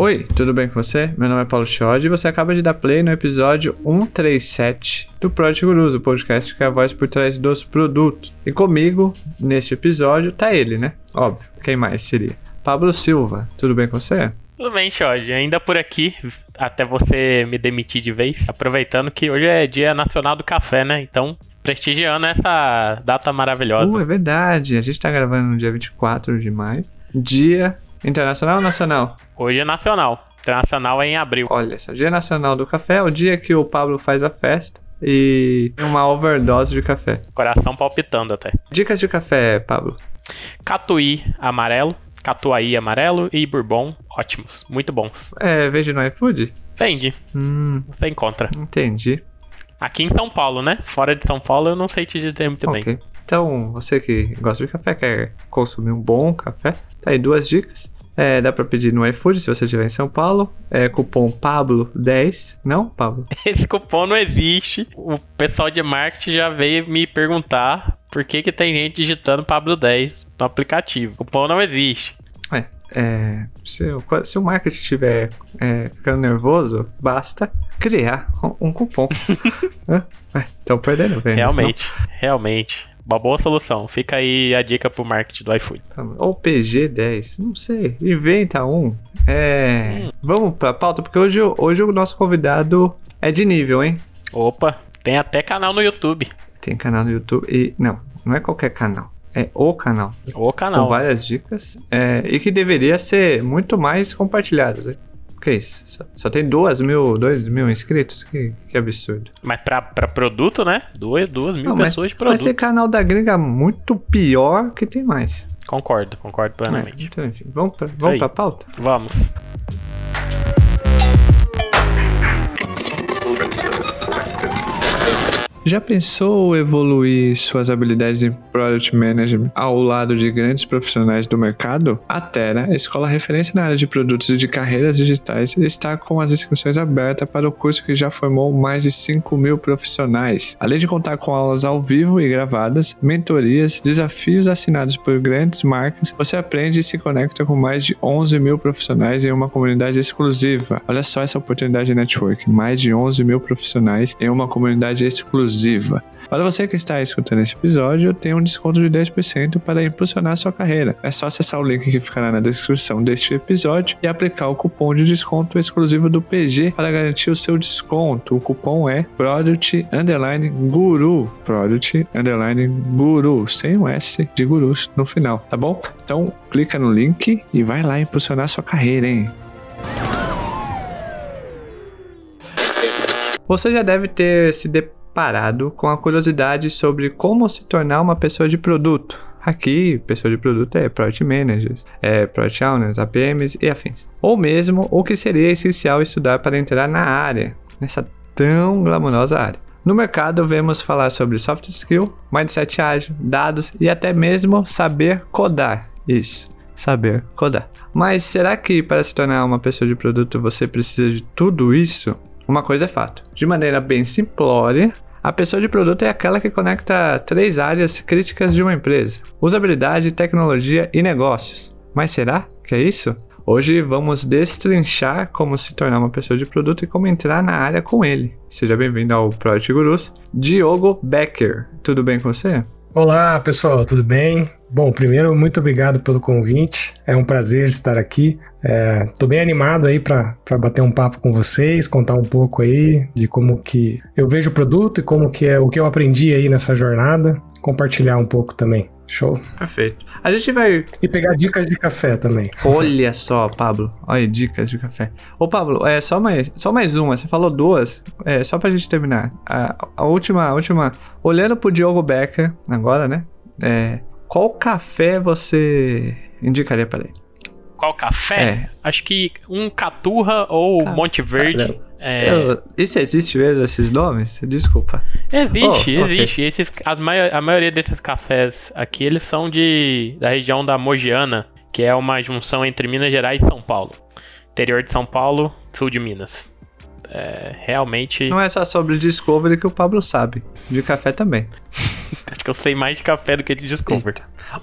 Oi, tudo bem com você? Meu nome é Paulo Chod e você acaba de dar play no episódio 137 do Project Gurus, o podcast que é a voz por trás dos produtos. E comigo, neste episódio, tá ele, né? Óbvio, quem mais seria? Pablo Silva, tudo bem com você? Tudo bem, Chod. Ainda por aqui, até você me demitir de vez, aproveitando que hoje é Dia Nacional do Café, né? Então, prestigiando essa data maravilhosa. Uh, é verdade. A gente tá gravando no dia 24 de maio. Dia Internacional ou nacional? Hoje é nacional. Internacional é em abril. Olha só, Dia Nacional do Café é o dia que o Pablo faz a festa e tem uma overdose de café. Coração palpitando até. Dicas de café, Pablo. Catuí amarelo, catuaí amarelo e bourbon, ótimos, muito bons. É, veja no iFood? Vende. Hum, Você encontra. entendi. Aqui em São Paulo, né? Fora de São Paulo eu não sei te dizer muito bem. Ok. Então, você que gosta de café, quer consumir um bom café, tá aí duas dicas. É, dá pra pedir no iFood se você estiver em São Paulo. É cupom Pablo10. Não, Pablo? Esse cupom não existe. O pessoal de marketing já veio me perguntar por que, que tem gente digitando Pablo 10 no aplicativo. O cupom não existe. É. é, se, o- se o marketing estiver é, ficando nervoso, basta criar um, um cupom. Então perdendo. Realmente, realmente. Uma boa solução. Fica aí a dica pro marketing do iFood. Ou PG10, não sei. Inventa um. É. Vamos pra pauta, porque hoje, hoje o nosso convidado é de nível, hein? Opa, tem até canal no YouTube. Tem canal no YouTube e. Não, não é qualquer canal. É o canal. O Com canal. várias dicas. é, e que deveria ser muito mais compartilhado. Né? Que isso? Só, só tem duas mil, dois mil inscritos? Que, que absurdo. Mas pra, pra produto, né? Duas, duas mil Não, mas pessoas de Vai produto. ser canal da gringa muito pior que tem mais. Concordo, concordo É, plenamente. então, enfim, vamos pra, vamos pra pauta? Vamos. Já pensou evoluir suas habilidades em Product Management ao lado de grandes profissionais do mercado? A Terra, escola referência na área de produtos e de carreiras digitais, está com as inscrições abertas para o curso que já formou mais de 5 mil profissionais. Além de contar com aulas ao vivo e gravadas, mentorias, desafios assinados por grandes marcas, você aprende e se conecta com mais de 11 mil profissionais em uma comunidade exclusiva. Olha só essa oportunidade de network, mais de 11 mil profissionais em uma comunidade exclusiva. Para você que está escutando esse episódio, tem um desconto de 10% para impulsionar sua carreira. É só acessar o link que ficará na descrição deste episódio e aplicar o cupom de desconto exclusivo do PG para garantir o seu desconto. O cupom é Product Underline Guru. Product Underline Guru, sem o S de gurus no final, tá bom? Então, clica no link e vai lá impulsionar sua carreira, hein? Você já deve ter se deparado com a curiosidade sobre como se tornar uma pessoa de produto. Aqui, pessoa de produto é Product Managers, é Product Owners, APMs e afins. Ou mesmo o que seria essencial estudar para entrar na área, nessa tão glamourosa área. No mercado, vemos falar sobre soft skill, mindset ágil, dados e até mesmo saber codar. Isso, saber codar. Mas será que para se tornar uma pessoa de produto você precisa de tudo isso? Uma coisa é fato. De maneira bem simplória, a pessoa de produto é aquela que conecta três áreas críticas de uma empresa: usabilidade, tecnologia e negócios. Mas será que é isso? Hoje vamos destrinchar como se tornar uma pessoa de produto e como entrar na área com ele. Seja bem-vindo ao Project Gurus, Diogo Becker. Tudo bem com você? Olá, pessoal, tudo bem? Bom, primeiro, muito obrigado pelo convite. É um prazer estar aqui. Estou bem animado aí para bater um papo com vocês, contar um pouco aí de como que eu vejo o produto e como que é o que eu aprendi aí nessa jornada, compartilhar um pouco também. Show? Perfeito. A gente vai E pegar dicas de café também. Olha só, Pablo. Olha dicas de café. Ô, Pablo, é só mais, só mais uma. Você falou duas. É, só pra gente terminar. A, a última, a última. Olhando pro Diogo Becker, agora, né? É, qual café você indicaria para ele? Qual café? É. Acho que um Caturra ou Monte Verde. Caramba. É, Eu- isso existe mesmo, esses nomes? Desculpa. Existe, Oh, existe. Esses, as mai- a maioria desses cafés aqui, eles são de da região da Mogiana, que é uma junção entre Minas Gerais e São Paulo. Interior de São Paulo, sul de Minas. É, realmente, Não é só sobre Discovery que o Pablo sabe. De café também. acho que eu sei mais de café do que de Discover.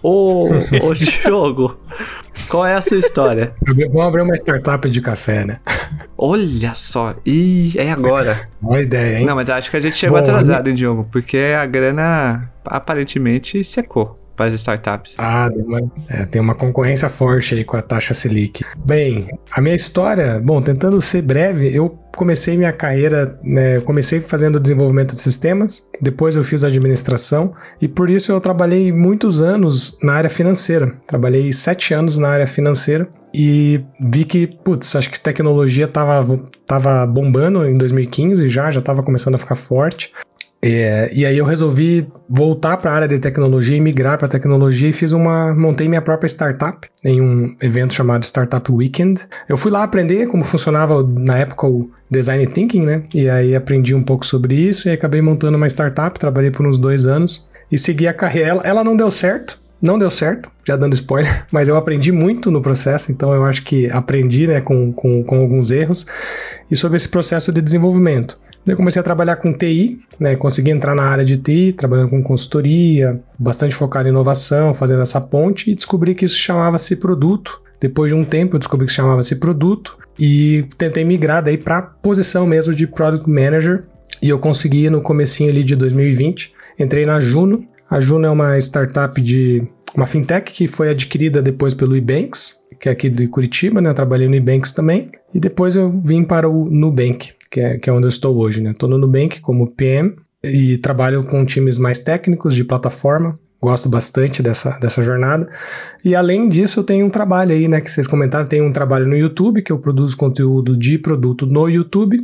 Ô, ô Diogo, Qual é a sua história? Vamos abrir uma startup de café, né? Olha só. Ih, é agora. Boa ideia, hein? Não, mas acho que a gente chegou Bom, atrasado, hein, Diogo? Porque a grana aparentemente secou para as startups. Ah, tem uma, é, tem uma concorrência forte aí com a taxa Selic. Bem, a minha história, bom, tentando ser breve, eu comecei minha carreira, né, comecei fazendo desenvolvimento de sistemas, depois eu fiz administração e por isso eu trabalhei muitos anos na área financeira. Trabalhei sete anos na área financeira e vi que, putz, acho que tecnologia tava, tava bombando em 2015 já, já tava começando a ficar forte. É, e aí eu resolvi voltar para a área de tecnologia e migrar para tecnologia e fiz uma montei minha própria startup em um evento chamado Startup Weekend. Eu fui lá aprender como funcionava na época o design thinking, né? E aí aprendi um pouco sobre isso e acabei montando uma startup. Trabalhei por uns dois anos e segui a carreira. Ela, ela não deu certo. Não deu certo, já dando spoiler, mas eu aprendi muito no processo, então eu acho que aprendi né, com, com, com alguns erros e sobre esse processo de desenvolvimento. Daí comecei a trabalhar com TI, né? Consegui entrar na área de TI, trabalhando com consultoria, bastante focado em inovação, fazendo essa ponte, e descobri que isso chamava-se produto. Depois de um tempo eu descobri que chamava-se produto e tentei migrar daí para posição mesmo de Product Manager e eu consegui no comecinho ali de 2020. Entrei na Juno. A Juno é uma startup de uma fintech que foi adquirida depois pelo Ebanks, que é aqui de Curitiba, né? Eu trabalhei no Ebanks também. E depois eu vim para o Nubank, que é, que é onde eu estou hoje, né? Estou no Nubank como PM e trabalho com times mais técnicos de plataforma. Gosto bastante dessa, dessa jornada. E além disso, eu tenho um trabalho aí, né? Que vocês comentaram, tem um trabalho no YouTube, que eu produzo conteúdo de produto no YouTube,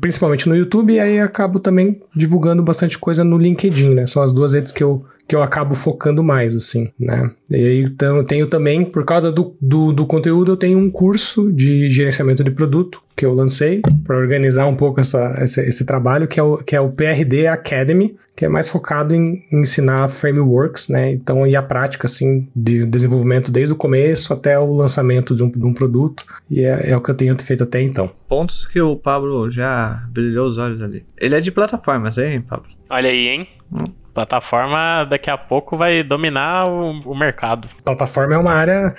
principalmente no YouTube, e aí acabo também divulgando bastante coisa no LinkedIn, né? São as duas redes que eu, que eu acabo focando mais, assim, né? E aí, então, eu tenho também, por causa do, do, do conteúdo, eu tenho um curso de gerenciamento de produto que eu lancei para organizar um pouco essa, esse, esse, trabalho, que é, o, que é o PRD Academy, que é mais focado em, em ensinar frameworks, né? Então, e a prática, assim, de desenvolvimento desde o começo até o lançamento de um, de um produto. E é, é, o que eu tenho feito até então. Pontos que o Pablo já brilhou os olhos ali. Ele é de plataformas, hein, Pablo? Olha aí, hein? Hum. Plataforma daqui a pouco vai dominar o, o mercado. Plataforma é uma área.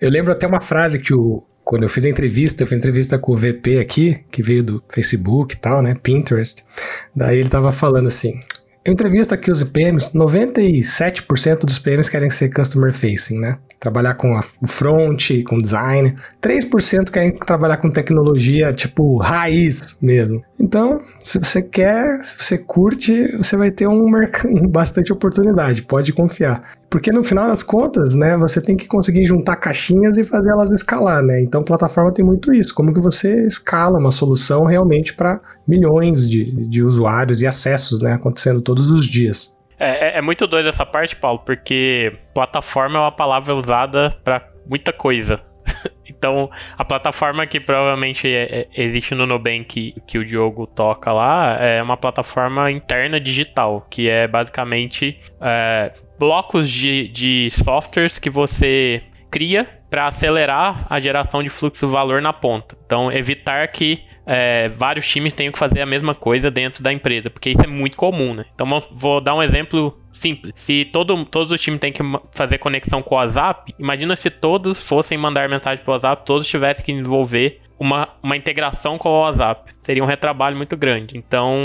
Eu lembro até uma frase que o, quando eu fiz a entrevista, eu fiz entrevista com o VP aqui, que veio do Facebook e tal, né? Pinterest. Daí ele tava falando assim: eu entrevisto aqui os PMs, 97% dos PMs querem ser customer facing, né? Trabalhar com o front, com design. 3% querem trabalhar com tecnologia, tipo, raiz mesmo. Então, se você quer, se você curte, você vai ter um bastante oportunidade, pode confiar. Porque no final das contas, né, você tem que conseguir juntar caixinhas e fazer elas escalar, né? Então, plataforma tem muito isso. Como que você escala uma solução realmente para milhões de, de usuários e acessos, né, acontecendo todos os dias. É, é, é muito doido essa parte, Paulo, porque plataforma é uma palavra usada para muita coisa. Então, a plataforma que provavelmente é, é, existe no Nubank que o Diogo toca lá é uma plataforma interna digital, que é basicamente é, blocos de, de softwares que você cria para acelerar a geração de fluxo de valor na ponta. Então, evitar que é, vários times tenham que fazer a mesma coisa dentro da empresa, porque isso é muito comum, né? Então, vou dar um exemplo simples. Se todo, todos os times têm que fazer conexão com o WhatsApp, imagina se todos fossem mandar mensagem para o WhatsApp, todos tivessem que desenvolver uma, uma integração com o WhatsApp. Seria um retrabalho muito grande. Então,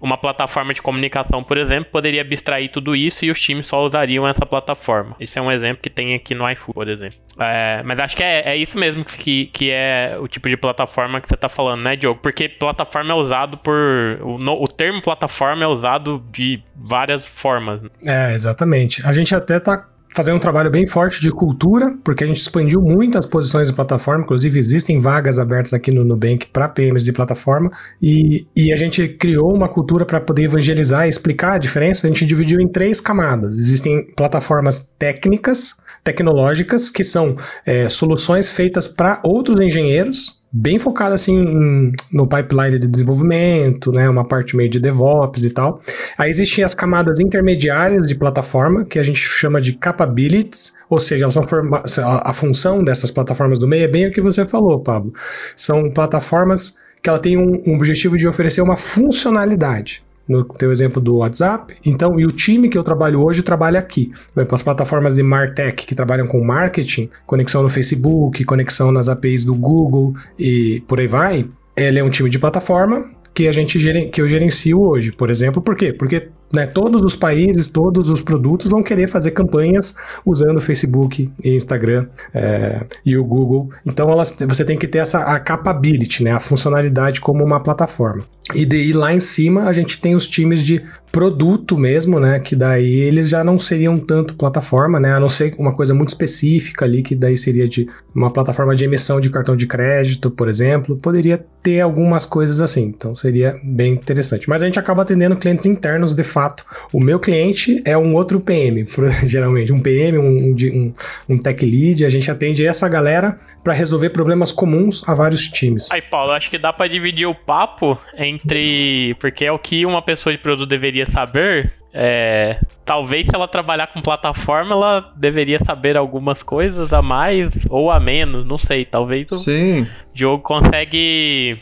uma plataforma de comunicação, por exemplo, poderia abstrair tudo isso e os times só usariam essa plataforma. Esse é um exemplo que tem aqui no iFood, por exemplo. É, mas acho que é, é isso mesmo que, que é o tipo de plataforma que você está falando, né, Diogo? Porque plataforma é usado por. O, o termo plataforma é usado de várias formas. É, exatamente. A gente até está fazer um trabalho bem forte de cultura, porque a gente expandiu muito as posições de plataforma, inclusive existem vagas abertas aqui no Nubank para PMs de plataforma, e, e a gente criou uma cultura para poder evangelizar e explicar a diferença. A gente dividiu em três camadas. Existem plataformas técnicas, tecnológicas, que são é, soluções feitas para outros engenheiros, bem focado assim no pipeline de desenvolvimento, né, uma parte meio de DevOps e tal. Aí existem as camadas intermediárias de plataforma, que a gente chama de capabilities, ou seja, elas são a função dessas plataformas do meio é bem o que você falou, Pablo. São plataformas que ela tem um, um objetivo de oferecer uma funcionalidade. No teu exemplo do WhatsApp. Então, e o time que eu trabalho hoje trabalha aqui. Por exemplo, as plataformas de Martech que trabalham com marketing, conexão no Facebook, conexão nas APIs do Google e por aí vai. Ele é um time de plataforma que a gente que eu gerencio hoje, por exemplo. Por quê? Porque né, todos os países, todos os produtos vão querer fazer campanhas usando Facebook Instagram é, e o Google. Então elas, você tem que ter essa a capability, né, a funcionalidade como uma plataforma. E daí lá em cima a gente tem os times de produto mesmo, né? Que daí eles já não seriam tanto plataforma, né? A não ser uma coisa muito específica ali, que daí seria de uma plataforma de emissão de cartão de crédito, por exemplo. Poderia ter algumas coisas assim, então seria bem interessante. Mas a gente acaba atendendo clientes internos de fato. O meu cliente é um outro PM, geralmente, um PM, um, um, um tech lead. A gente atende essa galera para resolver problemas comuns a vários times. Aí, Paulo, acho que dá para dividir o papo entre. Porque é o que uma pessoa de produto deveria saber. É, talvez se ela trabalhar com plataforma, ela deveria saber algumas coisas a mais ou a menos, não sei. Talvez o Sim. Diogo consegue.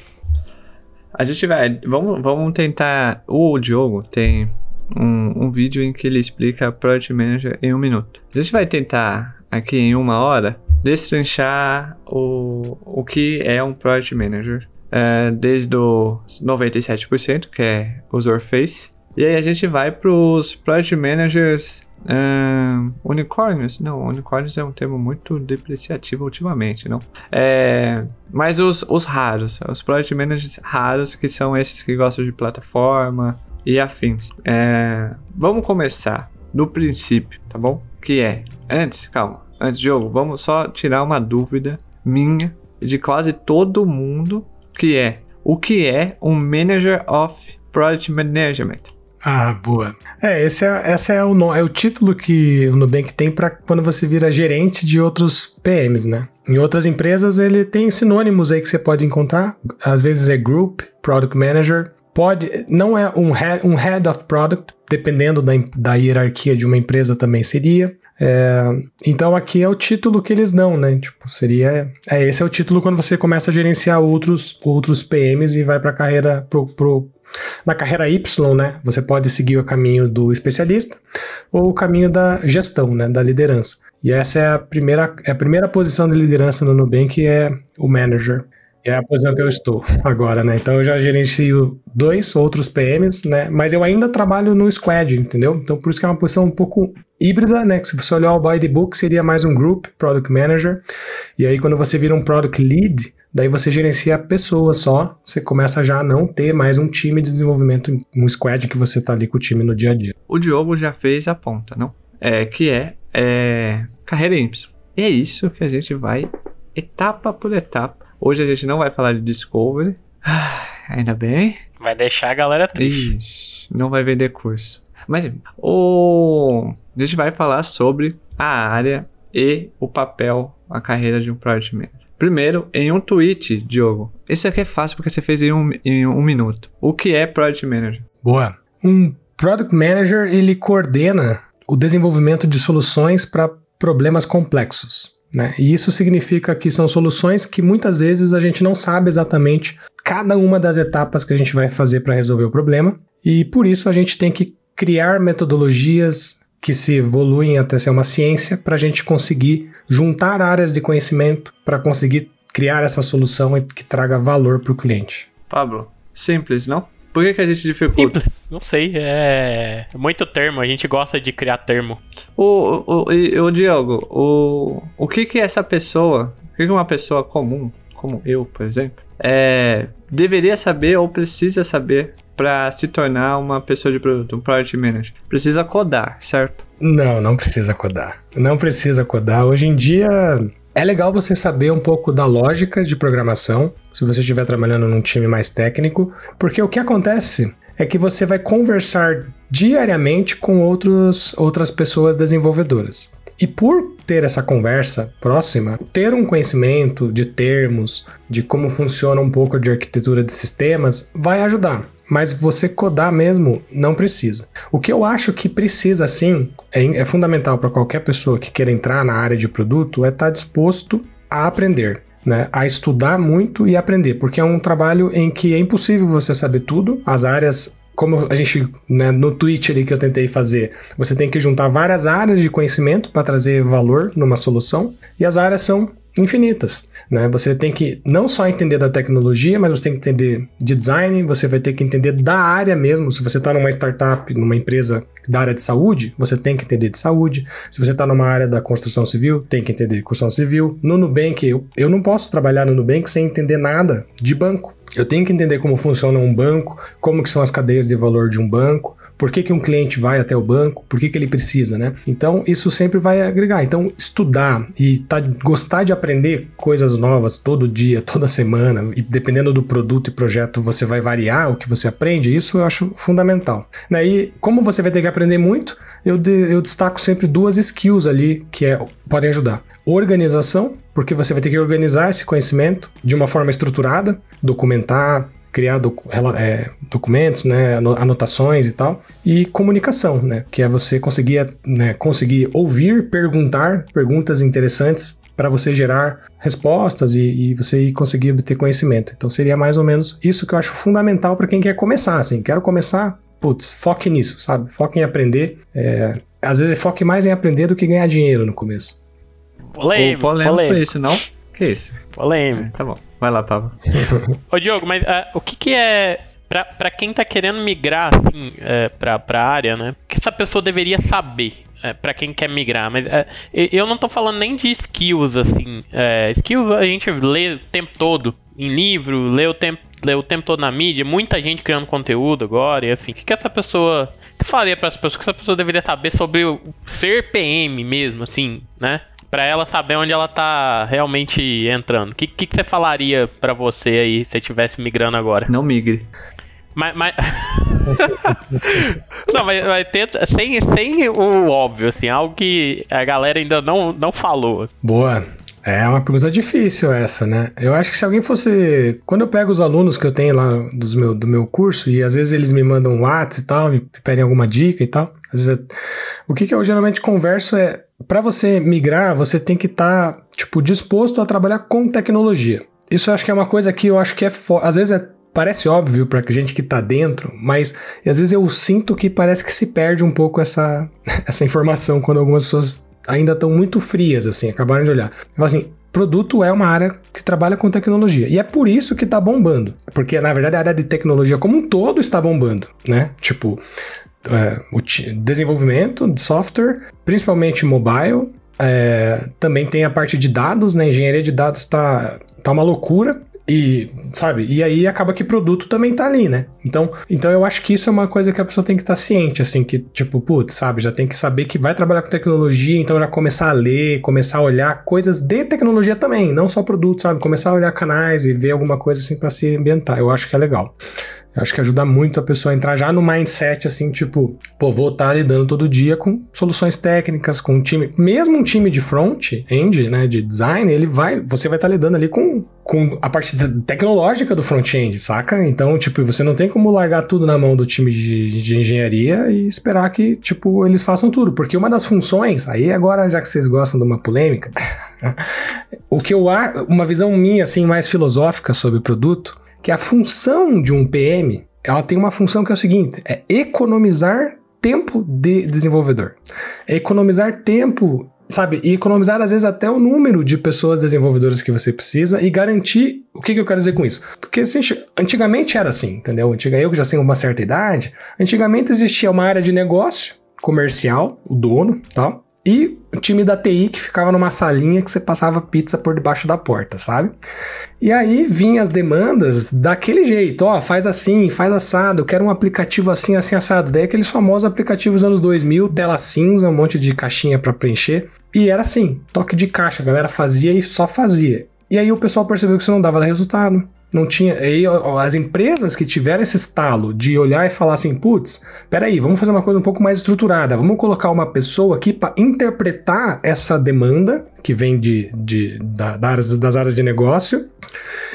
A gente vai. Vamos, vamos tentar. O Diogo tem um, um vídeo em que ele explica Project Manager em um minuto. A gente vai tentar aqui em uma hora destrinchar o, o que é um Project Manager. É, desde o 97%, que é user face. E aí a gente vai para os Project Managers um, unicórnios? Não, unicórnios é um termo muito depreciativo ultimamente, não? É, mas os, os raros, os Project Managers raros, que são esses que gostam de plataforma e afins. É, vamos começar do princípio, tá bom? Que é, antes, calma, antes, Diogo, vamos só tirar uma dúvida minha de quase todo mundo, que é o que é um Manager of Project Management? Ah, boa. É, esse é, é, o, é o título que o Nubank tem para quando você vira gerente de outros PMs, né? Em outras empresas ele tem sinônimos aí que você pode encontrar. Às vezes é Group, Product Manager. Pode, não é um head, um head of Product, dependendo da, da hierarquia de uma empresa também seria. É, então aqui é o título que eles dão, né? Tipo, seria. É, esse é o título quando você começa a gerenciar outros, outros PMs e vai para a carreira pro, pro, na carreira Y, né? Você pode seguir o caminho do especialista ou o caminho da gestão, né? Da liderança. E essa é a primeira, é a primeira posição de liderança no Nubank, é o manager. É a posição que eu estou agora, né? Então eu já gerencio dois outros PMs, né? Mas eu ainda trabalho no squad, entendeu? Então por isso que é uma posição um pouco híbrida, né? Que se você olhar o by the book, seria mais um group, product manager. E aí quando você vira um product lead, daí você gerencia pessoas só, você começa já a não ter mais um time de desenvolvimento, um squad que você tá ali com o time no dia a dia. O Diogo já fez a ponta, não? É, que é, é carreira Y. E é isso que a gente vai etapa por etapa. Hoje a gente não vai falar de Discovery. Ah, ainda bem. Vai deixar a galera triste. Ixi, não vai vender curso. Mas o... a gente vai falar sobre a área e o papel, a carreira de um Project Manager. Primeiro, em um tweet, Diogo. Isso aqui é fácil porque você fez em um, em um minuto. O que é Project Manager? Boa. Um Product Manager, ele coordena o desenvolvimento de soluções para problemas complexos. Né? E isso significa que são soluções que muitas vezes a gente não sabe exatamente cada uma das etapas que a gente vai fazer para resolver o problema, e por isso a gente tem que criar metodologias que se evoluem até ser uma ciência para a gente conseguir juntar áreas de conhecimento para conseguir criar essa solução que traga valor para o cliente. Pablo, simples, não? Por que, que a gente dificulta? Simples. Não sei, é... é muito termo, a gente gosta de criar termo. O, o, o, o Diogo, o, o que que essa pessoa, o que que uma pessoa comum, como eu, por exemplo, é, deveria saber ou precisa saber para se tornar uma pessoa de produto, um product manager? Precisa codar, certo? Não, não precisa codar. Não precisa codar. Hoje em dia é legal você saber um pouco da lógica de programação, se você estiver trabalhando num time mais técnico, porque o que acontece é que você vai conversar diariamente com outros, outras pessoas desenvolvedoras. E por ter essa conversa próxima, ter um conhecimento de termos, de como funciona um pouco de arquitetura de sistemas, vai ajudar. Mas você codar mesmo não precisa. O que eu acho que precisa sim, é, é fundamental para qualquer pessoa que queira entrar na área de produto, é estar tá disposto a aprender. Né, a estudar muito e aprender, porque é um trabalho em que é impossível você saber tudo, as áreas como a gente, né, no tweet ali que eu tentei fazer, você tem que juntar várias áreas de conhecimento para trazer valor numa solução, e as áreas são infinitas. Né? Você tem que não só entender da tecnologia, mas você tem que entender de design, você vai ter que entender da área mesmo. Se você está numa startup, numa empresa da área de saúde, você tem que entender de saúde. Se você está numa área da construção civil, tem que entender de construção civil. No Nubank, eu, eu não posso trabalhar no Nubank sem entender nada de banco. Eu tenho que entender como funciona um banco, como que são as cadeias de valor de um banco, por que, que um cliente vai até o banco? Por que, que ele precisa, né? Então, isso sempre vai agregar. Então, estudar e tá, gostar de aprender coisas novas todo dia, toda semana, e dependendo do produto e projeto, você vai variar o que você aprende, isso eu acho fundamental. Né? E como você vai ter que aprender muito, eu, de, eu destaco sempre duas skills ali que é, podem ajudar. Organização, porque você vai ter que organizar esse conhecimento de uma forma estruturada, documentar, criar é, documentos, né, anotações e tal, e comunicação, né, que é você conseguir, né, conseguir ouvir, perguntar perguntas interessantes para você gerar respostas e, e, você conseguir obter conhecimento. Então seria mais ou menos isso que eu acho fundamental para quem quer começar. Assim, quero começar, putz, foque nisso, sabe? Foque em aprender. É, às vezes foque mais em aprender do que ganhar dinheiro no começo. Polêmico, polêmico, polêmico. isso, não? Que isso? Polêmico. É, tá bom. Vai lá, Pablo. Ô, Diogo, mas uh, o que, que é. Pra, pra quem tá querendo migrar, assim, é, pra, pra área, né? O que essa pessoa deveria saber? É, para quem quer migrar, mas é, eu não tô falando nem de skills assim. É, skills a gente lê o tempo todo em livro, lê o tempo, lê o tempo todo na mídia, muita gente criando conteúdo agora, e assim. O que, que essa pessoa. Você falaria para as pessoas que essa pessoa deveria saber sobre o ser PM mesmo, assim, né? Para ela saber onde ela tá realmente entrando. O que, que, que, você falaria para você aí se você estivesse migrando agora? Não migre. Mas. mas... não, mas, mas tenta, sem, sem o óbvio, assim, algo que a galera ainda não, não falou. Boa. É uma pergunta difícil essa, né? Eu acho que se alguém fosse. Quando eu pego os alunos que eu tenho lá dos meu, do meu curso, e às vezes eles me mandam um WhatsApp e tal, me pedem alguma dica e tal. Às vezes, o que, que eu geralmente converso é para você migrar, você tem que estar, tá, tipo, disposto a trabalhar com tecnologia. Isso eu acho que é uma coisa que eu acho que é. Às vezes é, parece óbvio pra gente que tá dentro, mas às vezes eu sinto que parece que se perde um pouco essa, essa informação quando algumas pessoas ainda estão muito frias, assim, acabaram de olhar. Falo assim, produto é uma área que trabalha com tecnologia. E é por isso que está bombando. Porque, na verdade, a área de tecnologia como um todo está bombando, né? Tipo, é, o desenvolvimento de software, principalmente mobile. É, também tem a parte de dados, né? Engenharia de dados está tá uma loucura. E, sabe, e aí acaba que produto também tá ali, né? Então, então eu acho que isso é uma coisa que a pessoa tem que estar tá ciente, assim, que, tipo, putz, sabe, já tem que saber que vai trabalhar com tecnologia, então já começar a ler, começar a olhar coisas de tecnologia também, não só produto, sabe? Começar a olhar canais e ver alguma coisa assim para se ambientar. Eu acho que é legal. Acho que ajuda muito a pessoa a entrar já no mindset assim, tipo, pô, vou estar lidando todo dia com soluções técnicas, com um time, mesmo um time de front-end, né, de design, ele vai, você vai estar lidando ali com, com a parte tecnológica do front-end, saca? Então, tipo, você não tem como largar tudo na mão do time de, de engenharia e esperar que, tipo, eles façam tudo, porque uma das funções, aí agora já que vocês gostam de uma polêmica, o que eu uma visão minha assim mais filosófica sobre o produto que a função de um PM, ela tem uma função que é o seguinte, é economizar tempo de desenvolvedor. É economizar tempo, sabe? E economizar às vezes até o número de pessoas desenvolvedoras que você precisa e garantir, o que, que eu quero dizer com isso? Porque assim, antigamente era assim, entendeu? Antiga eu que já tenho uma certa idade, antigamente existia uma área de negócio comercial, o dono, tal, e o time da TI que ficava numa salinha que você passava pizza por debaixo da porta, sabe? E aí vinham as demandas daquele jeito, ó, faz assim, faz assado, quero um aplicativo assim, assim, assado. Daí aqueles famosos aplicativos anos 2000, tela cinza, um monte de caixinha para preencher. E era assim, toque de caixa, a galera fazia e só fazia. E aí o pessoal percebeu que isso não dava resultado. Não tinha. As empresas que tiveram esse estalo de olhar e falar assim: putz, peraí, vamos fazer uma coisa um pouco mais estruturada, vamos colocar uma pessoa aqui para interpretar essa demanda que vem de, de, da, das, das áreas de negócio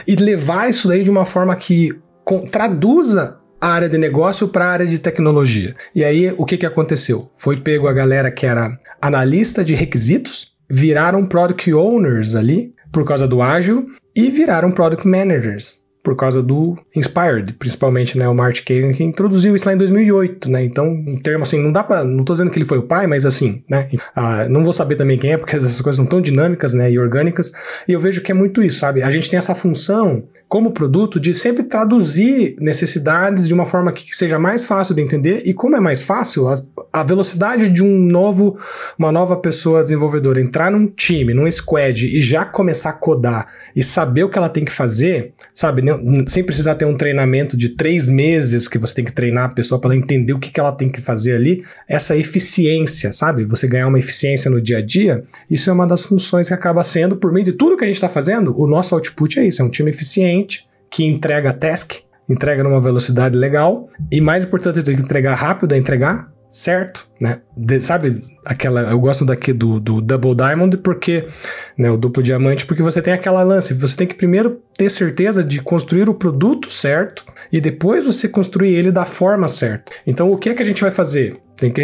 e levar isso daí de uma forma que com, traduza a área de negócio para a área de tecnologia. E aí, o que, que aconteceu? Foi pego a galera que era analista de requisitos, viraram product owners ali, por causa do ágil, e viraram product managers. Por causa do Inspired, principalmente, né, o Martin Kagan que introduziu isso lá em 2008, né? Então, um termo assim, não dá para, não tô dizendo que ele foi o pai, mas assim, né? Ah, não vou saber também quem é, porque essas coisas são tão dinâmicas, né, e orgânicas, e eu vejo que é muito isso, sabe? A gente tem essa função como produto de sempre traduzir necessidades de uma forma que seja mais fácil de entender e como é mais fácil, a, a velocidade de um novo, uma nova pessoa desenvolvedora entrar num time, num squad e já começar a codar e saber o que ela tem que fazer, sabe, sem precisar ter um treinamento de três meses que você tem que treinar a pessoa para ela entender o que, que ela tem que fazer ali, essa eficiência, sabe, você ganhar uma eficiência no dia a dia, isso é uma das funções que acaba sendo, por meio de tudo que a gente está fazendo, o nosso output é isso, é um time eficiente que entrega task, entrega numa velocidade legal e mais importante do que entregar rápido é entregar certo, né? De, sabe aquela? Eu gosto daqui do, do double diamond porque, né, o duplo diamante porque você tem aquela lance. Você tem que primeiro ter certeza de construir o produto certo e depois você construir ele da forma certa. Então, o que é que a gente vai fazer? Tem que,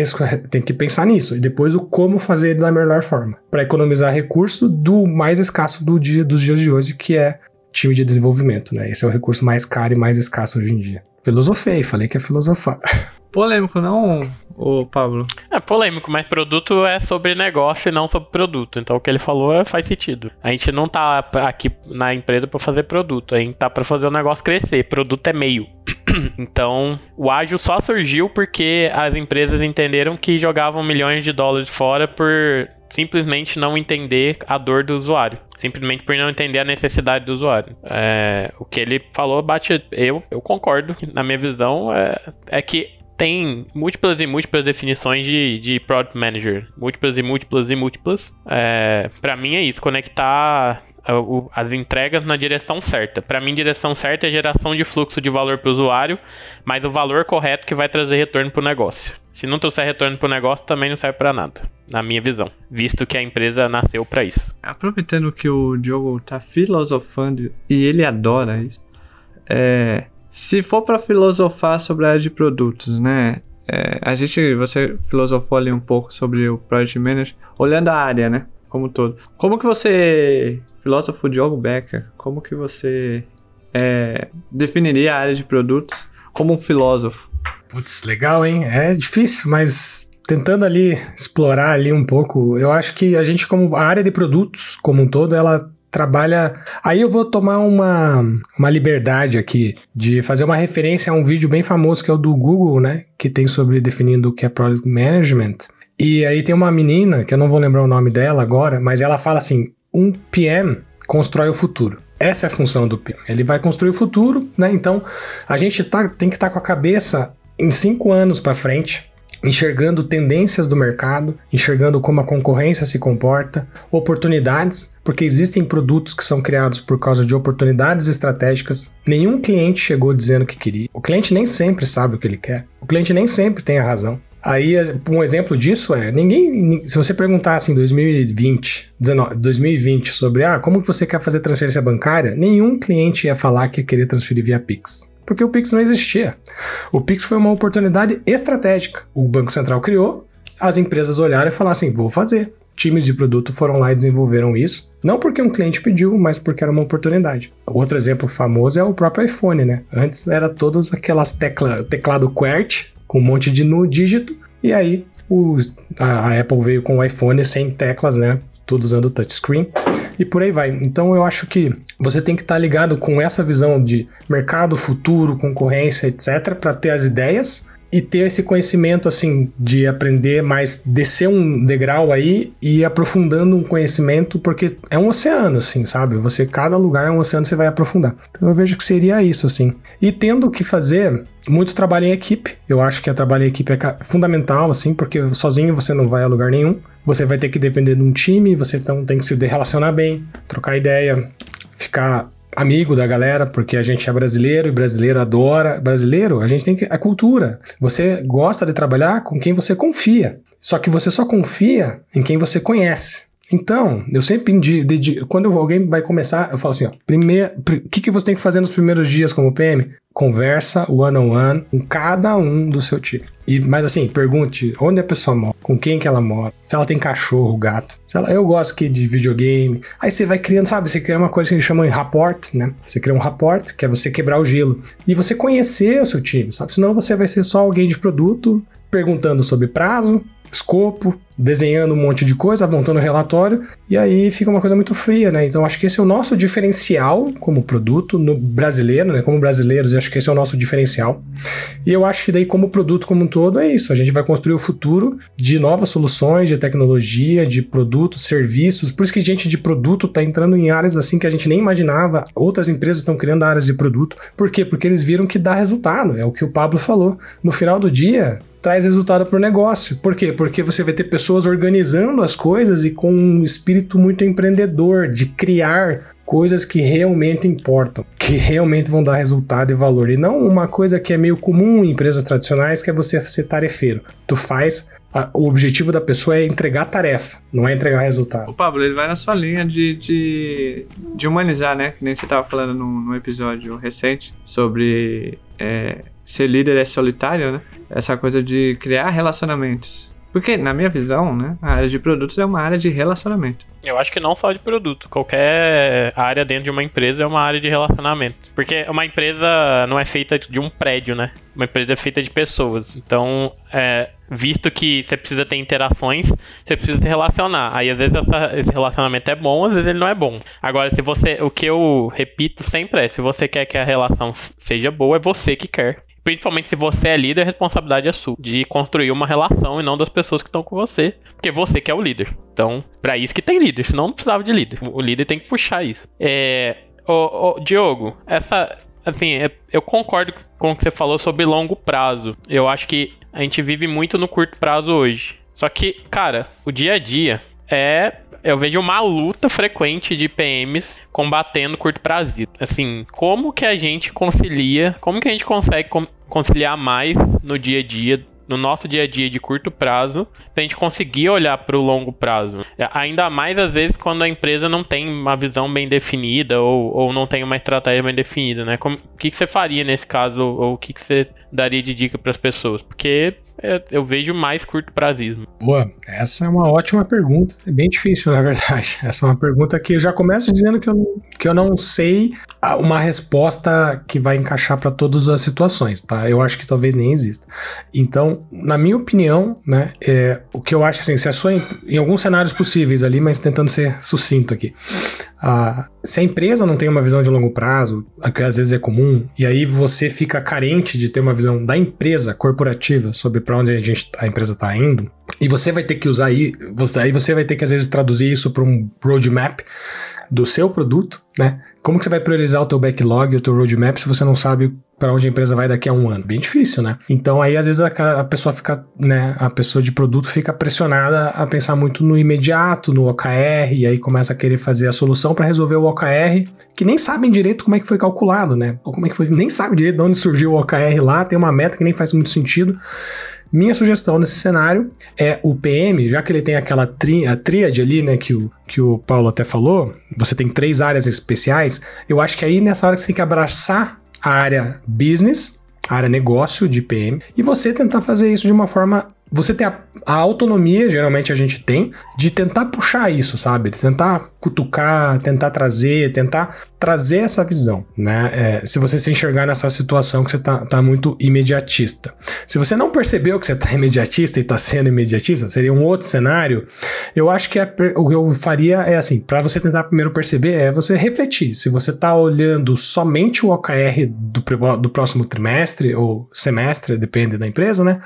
tem que pensar nisso. E depois o como fazer ele da melhor forma. Para economizar recurso do mais escasso do dia, dos dias de hoje, que é time de desenvolvimento, né? Esse é o recurso mais caro e mais escasso hoje em dia. Filosofei, falei que é filosofar. Polêmico, não, o Pablo? É polêmico, mas produto é sobre negócio e não sobre produto. Então o que ele falou é, faz sentido. A gente não tá aqui na empresa para fazer produto, a gente tá para fazer o negócio crescer. Produto é meio. então, o ágil só surgiu porque as empresas entenderam que jogavam milhões de dólares fora por simplesmente não entender a dor do usuário. Simplesmente por não entender a necessidade do usuário. É, o que ele falou bate. Eu, eu concordo. Na minha visão, é, é que tem múltiplas e múltiplas definições de, de Product Manager. Múltiplas e múltiplas e múltiplas. É, para mim é isso, conectar as entregas na direção certa. Para mim, direção certa é geração de fluxo de valor para o usuário, mas o valor correto que vai trazer retorno para o negócio. Se não trouxer retorno para o negócio, também não serve para nada, na minha visão, visto que a empresa nasceu para isso. Aproveitando que o Diogo tá filosofando e ele adora isso, é, se for para filosofar sobre a área de produtos, né? É, a gente, você filosofou ali um pouco sobre o Project Manager, olhando a área, né? Como todo. Como que você, filósofo Diogo Becker, como que você é, definiria a área de produtos como um filósofo? Putz, legal, hein? É difícil, mas tentando ali explorar ali um pouco, eu acho que a gente como a área de produtos como um todo, ela trabalha. Aí eu vou tomar uma, uma liberdade aqui de fazer uma referência a um vídeo bem famoso que é o do Google, né? Que tem sobre definindo o que é Product Management. E aí tem uma menina, que eu não vou lembrar o nome dela agora, mas ela fala assim: um PM constrói o futuro. Essa é a função do PM. Ele vai construir o futuro, né? Então a gente tá, tem que estar tá com a cabeça em cinco anos para frente, enxergando tendências do mercado, enxergando como a concorrência se comporta, oportunidades, porque existem produtos que são criados por causa de oportunidades estratégicas. Nenhum cliente chegou dizendo que queria. O cliente nem sempre sabe o que ele quer. O cliente nem sempre tem a razão. Aí, um exemplo disso é, ninguém, se você perguntasse em 2020, 19, 2020 sobre, ah, como você quer fazer transferência bancária, nenhum cliente ia falar que ia querer transferir via Pix porque o Pix não existia. O Pix foi uma oportunidade estratégica. O Banco Central criou, as empresas olharam e falaram assim: vou fazer. Times de produto foram lá e desenvolveram isso, não porque um cliente pediu, mas porque era uma oportunidade. Outro exemplo famoso é o próprio iPhone, né? Antes era todas aquelas tecla, teclado QWERTY com um monte de no dígito, e aí a, a Apple veio com o iPhone sem teclas, né? Tudo usando touchscreen e por aí vai. Então eu acho que você tem que estar tá ligado com essa visão de mercado, futuro, concorrência, etc, para ter as ideias e ter esse conhecimento assim de aprender mais, descer um degrau aí e aprofundando um conhecimento, porque é um oceano, assim, sabe? Você, cada lugar é um oceano, você vai aprofundar. Então eu vejo que seria isso, assim. E tendo que fazer muito trabalho em equipe, eu acho que o trabalho em equipe é fundamental, assim, porque sozinho você não vai a lugar nenhum. Você vai ter que depender de um time, você então tem que se relacionar bem, trocar ideia, ficar amigo da galera, porque a gente é brasileiro e brasileiro adora. Brasileiro, a gente tem que. É cultura. Você gosta de trabalhar com quem você confia. Só que você só confia em quem você conhece. Então, eu sempre indico, quando alguém vai começar, eu falo assim, ó, primeiro, o que, que você tem que fazer nos primeiros dias como PM? Conversa one on one com cada um do seu time. E, mas assim, pergunte onde a pessoa mora, com quem que ela mora, se ela tem cachorro, gato. Se ela, eu gosto aqui de videogame. Aí você vai criando, sabe? Você cria uma coisa que eles chamam de rapport, né? Você cria um rapport, que é você quebrar o gelo. E você conhecer o seu time, sabe? Senão você vai ser só alguém de produto perguntando sobre prazo, escopo, desenhando um monte de coisa, montando relatório, e aí fica uma coisa muito fria, né? Então acho que esse é o nosso diferencial como produto no brasileiro, né? Como brasileiros, acho que esse é o nosso diferencial. E eu acho que daí como produto como um todo é isso, a gente vai construir o futuro de novas soluções, de tecnologia, de produtos, serviços. Por isso que gente de produto está entrando em áreas assim que a gente nem imaginava. Outras empresas estão criando áreas de produto. Por quê? Porque eles viram que dá resultado, é o que o Pablo falou. No final do dia, traz resultado para o negócio. Por quê? Porque você vai ter pessoas organizando as coisas e com um espírito muito empreendedor de criar coisas que realmente importam, que realmente vão dar resultado e valor. E não uma coisa que é meio comum em empresas tradicionais, que é você ser tarefeiro. Tu faz o objetivo da pessoa é entregar tarefa, não é entregar resultado. O Pablo, ele vai na sua linha de, de, de humanizar, né? Que nem você estava falando no, no, episódio recente sobre é, ser líder é solitário, né? Essa coisa de criar relacionamentos. Porque, na minha visão, né, a área de produtos é uma área de relacionamento. Eu acho que não só de produto. Qualquer área dentro de uma empresa é uma área de relacionamento. Porque uma empresa não é feita de um prédio, né? Uma empresa é feita de pessoas. Então, é, visto que você precisa ter interações, você precisa se relacionar. Aí, às vezes, essa, esse relacionamento é bom, às vezes ele não é bom. Agora, se você. O que eu repito sempre é: se você quer que a relação seja boa, é você que quer. Principalmente se você é líder, a responsabilidade é sua. De construir uma relação e não das pessoas que estão com você. Porque você que é o líder. Então, para isso que tem líder. Senão não precisava de líder. O líder tem que puxar isso. É. Diogo, essa. Assim, é, eu concordo com o que você falou sobre longo prazo. Eu acho que a gente vive muito no curto prazo hoje. Só que, cara, o dia a dia é eu vejo uma luta frequente de PMs combatendo curto prazo. Assim, como que a gente concilia, como que a gente consegue conciliar mais no dia a dia no nosso dia a dia de curto prazo, pra gente conseguir olhar para o longo prazo. Ainda mais às vezes quando a empresa não tem uma visão bem definida ou, ou não tem uma estratégia bem definida, né? Como, o que, que você faria nesse caso ou o que, que você daria de dica para as pessoas? Porque eu, eu vejo mais curto prazismo. Boa, essa é uma ótima pergunta. É bem difícil, na verdade. Essa é uma pergunta que eu já começo dizendo que eu, que eu não sei uma resposta que vai encaixar para todas as situações, tá? Eu acho que talvez nem exista. Então, na minha opinião, né, é, o que eu acho assim, se a sua, em alguns cenários possíveis ali, mas tentando ser sucinto aqui. Se a empresa não tem uma visão de longo prazo, que às vezes é comum, e aí você fica carente de ter uma visão da empresa corporativa sobre para onde a, gente, a empresa está indo, e você vai ter que usar aí, você, aí você vai ter que às vezes traduzir isso para um roadmap do seu produto, né? Como que você vai priorizar o teu backlog, o teu roadmap se você não sabe para onde a empresa vai daqui a um ano? Bem difícil, né? Então aí às vezes a, a, pessoa fica, né, a pessoa de produto fica pressionada a pensar muito no imediato, no OKR, e aí começa a querer fazer a solução para resolver o OKR, que nem sabem direito como é que foi calculado, né? Ou como é que foi, nem sabe direito de onde surgiu o OKR lá, tem uma meta que nem faz muito sentido. Minha sugestão nesse cenário é o PM, já que ele tem aquela tri, a tríade ali, né, que o, que o Paulo até falou, você tem três áreas especiais, eu acho que aí nessa hora que você tem que abraçar a área business, a área negócio de PM, e você tentar fazer isso de uma forma você tem a, a, autonomia, geralmente a gente tem, de tentar puxar isso, sabe? De tentar cutucar, tentar trazer, tentar trazer essa visão, né? É, se você se enxergar nessa situação que você tá, tá muito imediatista. Se você não percebeu que você tá imediatista e tá sendo imediatista, seria um outro cenário. Eu acho que é, o que eu faria é assim, para você tentar primeiro perceber, é você refletir. Se você tá olhando somente o OKR do, do próximo trimestre ou semestre, depende da empresa, né?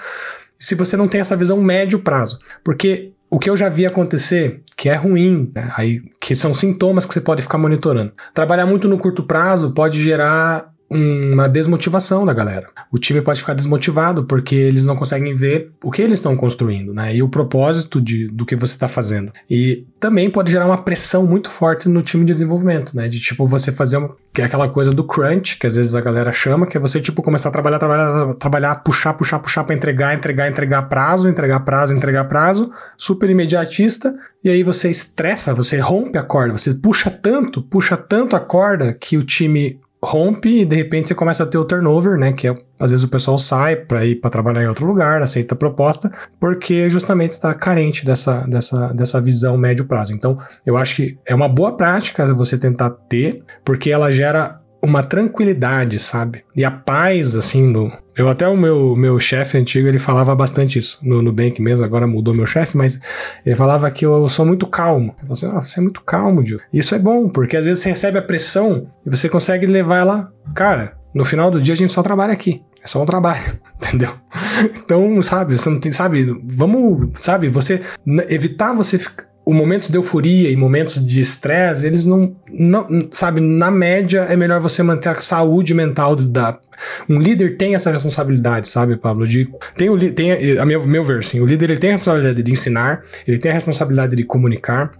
Se você não tem essa visão médio prazo. Porque o que eu já vi acontecer, que é ruim, né? aí, que são sintomas que você pode ficar monitorando. Trabalhar muito no curto prazo pode gerar uma desmotivação da galera. O time pode ficar desmotivado porque eles não conseguem ver o que eles estão construindo, né? E o propósito de, do que você está fazendo. E também pode gerar uma pressão muito forte no time de desenvolvimento, né? De tipo você fazer uma, que é aquela coisa do crunch, que às vezes a galera chama, que é você tipo começar a trabalhar, trabalhar, trabalhar, puxar, puxar, puxar para entregar, entregar, entregar prazo, entregar prazo, entregar prazo, super imediatista, e aí você estressa, você rompe a corda, você puxa tanto, puxa tanto a corda que o time rompe e de repente você começa a ter o turnover, né? Que é, às vezes o pessoal sai para ir para trabalhar em outro lugar, aceita a proposta, porque justamente está carente dessa, dessa, dessa visão médio prazo. Então, eu acho que é uma boa prática você tentar ter, porque ela gera uma tranquilidade, sabe? E a paz, assim, do. Eu até o meu, meu chefe antigo, ele falava bastante isso no Nubank mesmo, agora mudou meu chefe, mas ele falava que eu sou muito calmo. Eu assim, ah, você é muito calmo, Gil. Isso é bom, porque às vezes você recebe a pressão e você consegue levar ela. Cara, no final do dia a gente só trabalha aqui. É só um trabalho, entendeu? Então, sabe, você não tem, sabe, vamos, sabe, você evitar você ficar o momentos de euforia e momentos de estresse, eles não, não, sabe, na média é melhor você manter a saúde mental da um líder tem essa responsabilidade, sabe, Pablo? De tem o tem a meu, meu ver, assim, o líder ele tem a responsabilidade de ensinar, ele tem a responsabilidade de comunicar,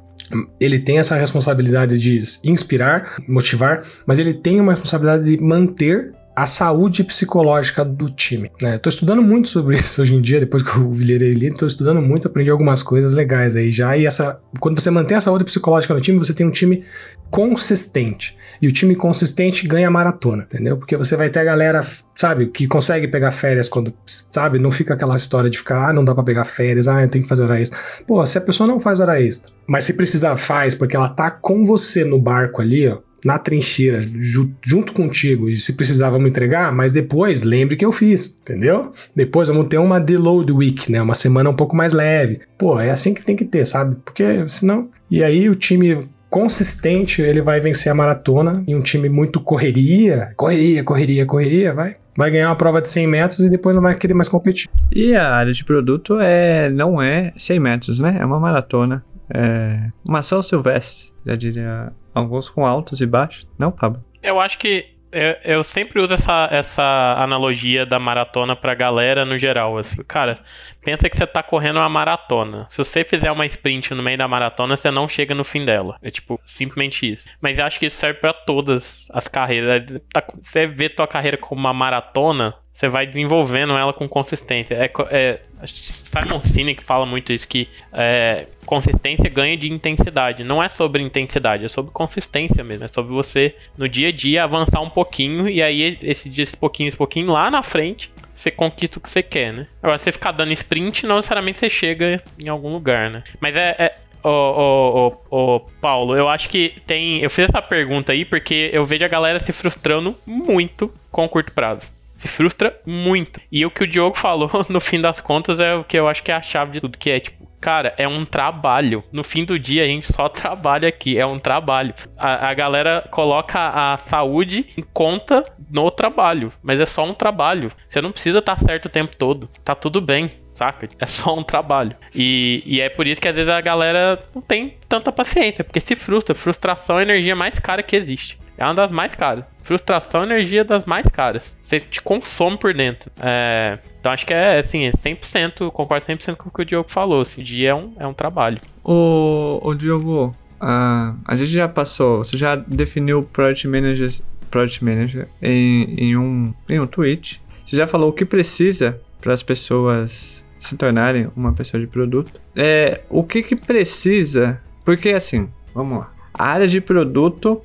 ele tem essa responsabilidade de inspirar, motivar, mas ele tem uma responsabilidade de manter a saúde psicológica do time. Né? Tô estudando muito sobre isso hoje em dia, depois que eu virei ali, tô estudando muito, aprendi algumas coisas legais aí já. E essa, quando você mantém a saúde psicológica no time, você tem um time consistente. E o time consistente ganha maratona, entendeu? Porque você vai ter a galera, sabe, que consegue pegar férias quando, sabe, não fica aquela história de ficar, ah, não dá para pegar férias, ah, eu tenho que fazer hora extra. Pô, se a pessoa não faz hora extra, mas se precisar faz, porque ela tá com você no barco ali, ó, na trincheira, ju junto contigo, e se precisar vamos entregar, mas depois lembre que eu fiz, entendeu? Depois vamos ter uma deload week, né? Uma semana um pouco mais leve. Pô, é assim que tem que ter, sabe? Porque senão. E aí o time consistente, ele vai vencer a maratona e um time muito correria, correria, correria, correria, vai vai ganhar uma prova de 100 metros e depois não vai querer mais competir. E a área de produto é não é 100 metros, né? É uma maratona. É uma ação silvestre, já diria alguns com altos e baixos. Não, Pablo? Eu acho que eu, eu, sempre uso essa, essa analogia da maratona pra galera no geral. Assim. Cara, pensa que você tá correndo uma maratona. Se você fizer uma sprint no meio da maratona, você não chega no fim dela. É tipo, simplesmente isso. Mas eu acho que isso serve para todas as carreiras. Tá, você vê tua carreira como uma maratona, você vai desenvolvendo ela com consistência. É, é Simon Sinek fala muito isso, que é, consistência ganha de intensidade. Não é sobre intensidade, é sobre consistência mesmo. É sobre você, no dia a dia, avançar um pouquinho e aí esse dia, esse pouquinho, esse pouquinho, lá na frente, você conquista o que você quer, né? Agora, você ficar dando sprint, não necessariamente você chega em algum lugar, né? Mas é, é Ô, ô, Paulo, eu acho que tem. Eu fiz essa pergunta aí porque eu vejo a galera se frustrando muito com curto prazo se frustra muito. E o que o Diogo falou, no fim das contas, é o que eu acho que é a chave de tudo, que é tipo, cara, é um trabalho. No fim do dia, a gente só trabalha aqui, é um trabalho. A, a galera coloca a saúde em conta no trabalho, mas é só um trabalho. Você não precisa estar tá certo o tempo todo, tá tudo bem saca? É só um trabalho. E, e é por isso que às vezes a galera não tem tanta paciência, porque se frustra. Frustração é a energia mais cara que existe. É uma das mais caras. Frustração é energia das mais caras. Você te consome por dentro. É, então acho que é assim, é 100%, concordo 100% com o que o Diogo falou. Esse dia é um, é um trabalho. Ô, ô Diogo, uh, a gente já passou, você já definiu o Project Manager, Project Manager em, em, um, em um tweet. Você já falou o que precisa para as pessoas se tornarem uma pessoa de produto. É, o que que precisa? Porque assim, vamos lá. A área de produto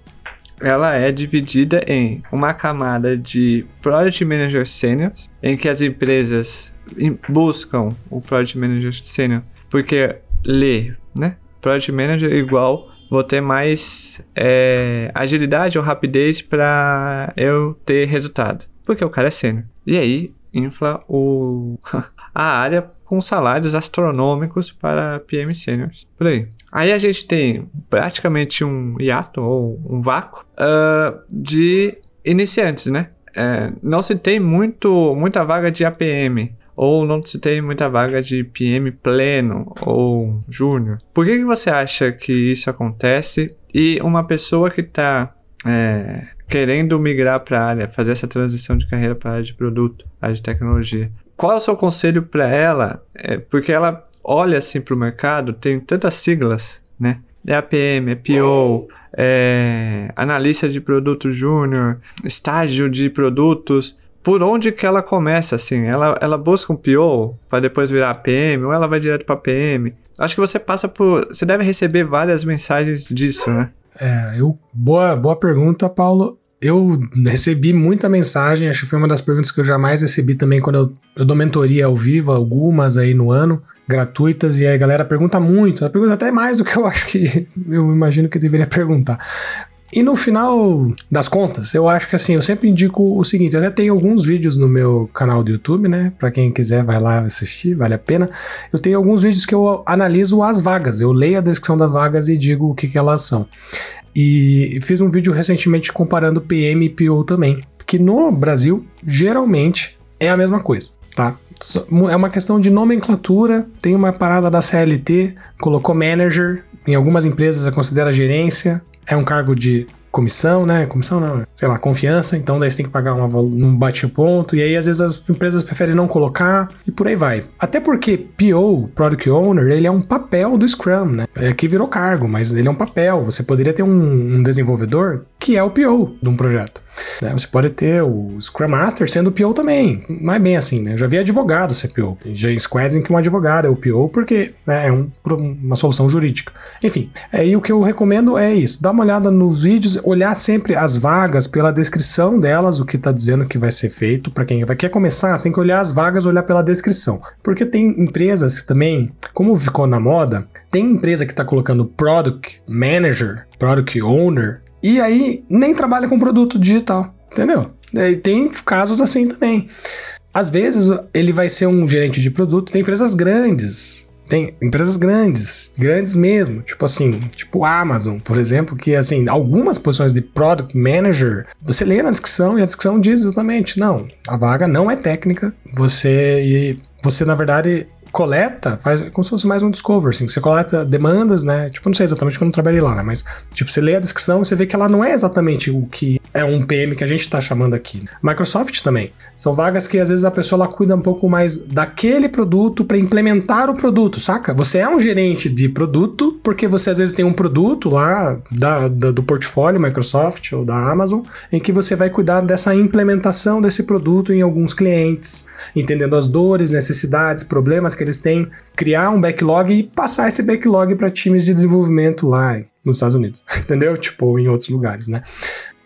ela é dividida em uma camada de Project Manager Senior, em que as empresas buscam o Project Manager Senior, porque lê, né? Project Manager igual vou ter mais é, agilidade ou rapidez para eu ter resultado, porque o cara é sênior. E aí infla o a área com salários astronômicos para PM seniors. Por aí. Aí a gente tem praticamente um hiato ou um vácuo uh, de iniciantes, né? É, não se tem muito, muita vaga de APM ou não se tem muita vaga de PM pleno ou júnior. Por que, que você acha que isso acontece? E uma pessoa que está é, querendo migrar para a área, fazer essa transição de carreira para a área de produto, área de tecnologia, qual é o seu conselho para ela? É, porque ela olha assim para o mercado, tem tantas siglas, né? É APM, é PO, é analista de produto júnior, estágio de produtos. Por onde que ela começa, assim? Ela, ela busca um PO para depois virar APM ou ela vai direto para PM? Acho que você passa por... Você deve receber várias mensagens disso, né? É, eu, boa, boa pergunta, Paulo. Eu recebi muita mensagem, acho que foi uma das perguntas que eu jamais recebi também quando eu, eu dou mentoria ao vivo, algumas aí no ano, gratuitas, e aí a galera pergunta muito, ela pergunta até mais do que eu acho que eu imagino que deveria perguntar. E no final das contas, eu acho que assim, eu sempre indico o seguinte, eu até tenho alguns vídeos no meu canal do YouTube, né? Para quem quiser vai lá assistir, vale a pena. Eu tenho alguns vídeos que eu analiso as vagas, eu leio a descrição das vagas e digo o que, que elas são. E fiz um vídeo recentemente comparando PM e PO também, que no Brasil geralmente é a mesma coisa, tá? É uma questão de nomenclatura, tem uma parada da CLT, colocou manager, em algumas empresas é considera gerência, é um cargo de comissão, né? Comissão não, sei lá, confiança, então daí você tem que pagar uma, um bate-ponto, e aí às vezes as empresas preferem não colocar, e por aí vai. Até porque PO, Product Owner, ele é um papel do Scrum, né? É que virou cargo, mas ele é um papel. Você poderia ter um, um desenvolvedor que é o PO de um projeto. Né? Você pode ter o Scrum Master sendo o PO também. Não é bem assim, né? Eu já vi advogado ser PO. Já em Squads em que um advogado é o PO porque né, é um, uma solução jurídica. Enfim, aí o que eu recomendo é isso. Dá uma olhada nos vídeos, olhar sempre as vagas pela descrição delas, o que está dizendo que vai ser feito. Para quem vai quer começar, tem que olhar as vagas, olhar pela descrição. Porque tem empresas que também, como ficou na moda, tem empresa que está colocando Product Manager, Product Owner, e aí nem trabalha com produto digital, entendeu? E tem casos assim também. Às vezes ele vai ser um gerente de produto, tem empresas grandes, tem empresas grandes, grandes mesmo, tipo assim, tipo Amazon, por exemplo, que assim, algumas posições de product manager, você lê na descrição e a descrição diz exatamente, não, a vaga não é técnica, você você na verdade coleta, faz como se fosse mais um discover, assim, você coleta demandas, né? Tipo, não sei exatamente porque eu não trabalhei lá, né? Mas, tipo, você lê a descrição e você vê que ela não é exatamente o que é um PM que a gente está chamando aqui. Microsoft também. São vagas que às vezes a pessoa ela cuida um pouco mais daquele produto para implementar o produto, saca? Você é um gerente de produto porque você às vezes tem um produto lá da, da, do portfólio Microsoft ou da Amazon em que você vai cuidar dessa implementação desse produto em alguns clientes, entendendo as dores, necessidades, problemas que eles têm, criar um backlog e passar esse backlog para times de desenvolvimento lá nos Estados Unidos, entendeu? Tipo, em outros lugares, né?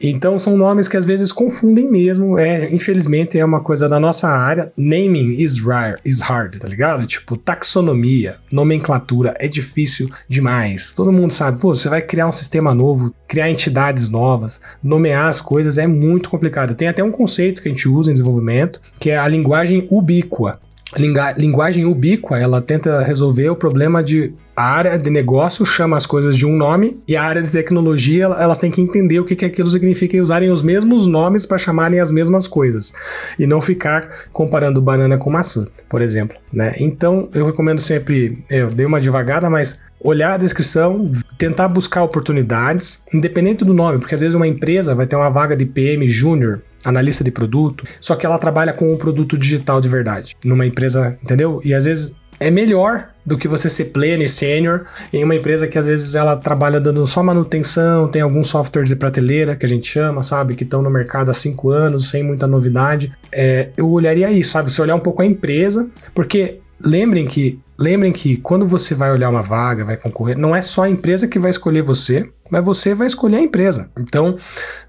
Então são nomes que às vezes confundem mesmo. É, infelizmente é uma coisa da nossa área. Naming is rare, is hard, tá ligado? Tipo, taxonomia, nomenclatura é difícil demais. Todo mundo sabe, pô, você vai criar um sistema novo, criar entidades novas, nomear as coisas é muito complicado. Tem até um conceito que a gente usa em desenvolvimento, que é a linguagem ubíqua linguagem ubíqua, ela tenta resolver o problema de a área de negócio chama as coisas de um nome e a área de tecnologia elas têm que entender o que, que aquilo significa e usarem os mesmos nomes para chamarem as mesmas coisas e não ficar comparando banana com maçã, por exemplo, né? Então eu recomendo sempre, eu dei uma devagada, mas olhar a descrição, tentar buscar oportunidades, independente do nome, porque às vezes uma empresa vai ter uma vaga de PM Júnior analista de produto, só que ela trabalha com um produto digital de verdade, numa empresa, entendeu? E às vezes é melhor do que você ser pleno e sênior em uma empresa que às vezes ela trabalha dando só manutenção, tem alguns softwares de prateleira que a gente chama, sabe, que estão no mercado há cinco anos, sem muita novidade. É, eu olharia isso, sabe, você olhar um pouco a empresa, porque lembrem que lembrem que quando você vai olhar uma vaga, vai concorrer, não é só a empresa que vai escolher você, mas você vai escolher a empresa. Então,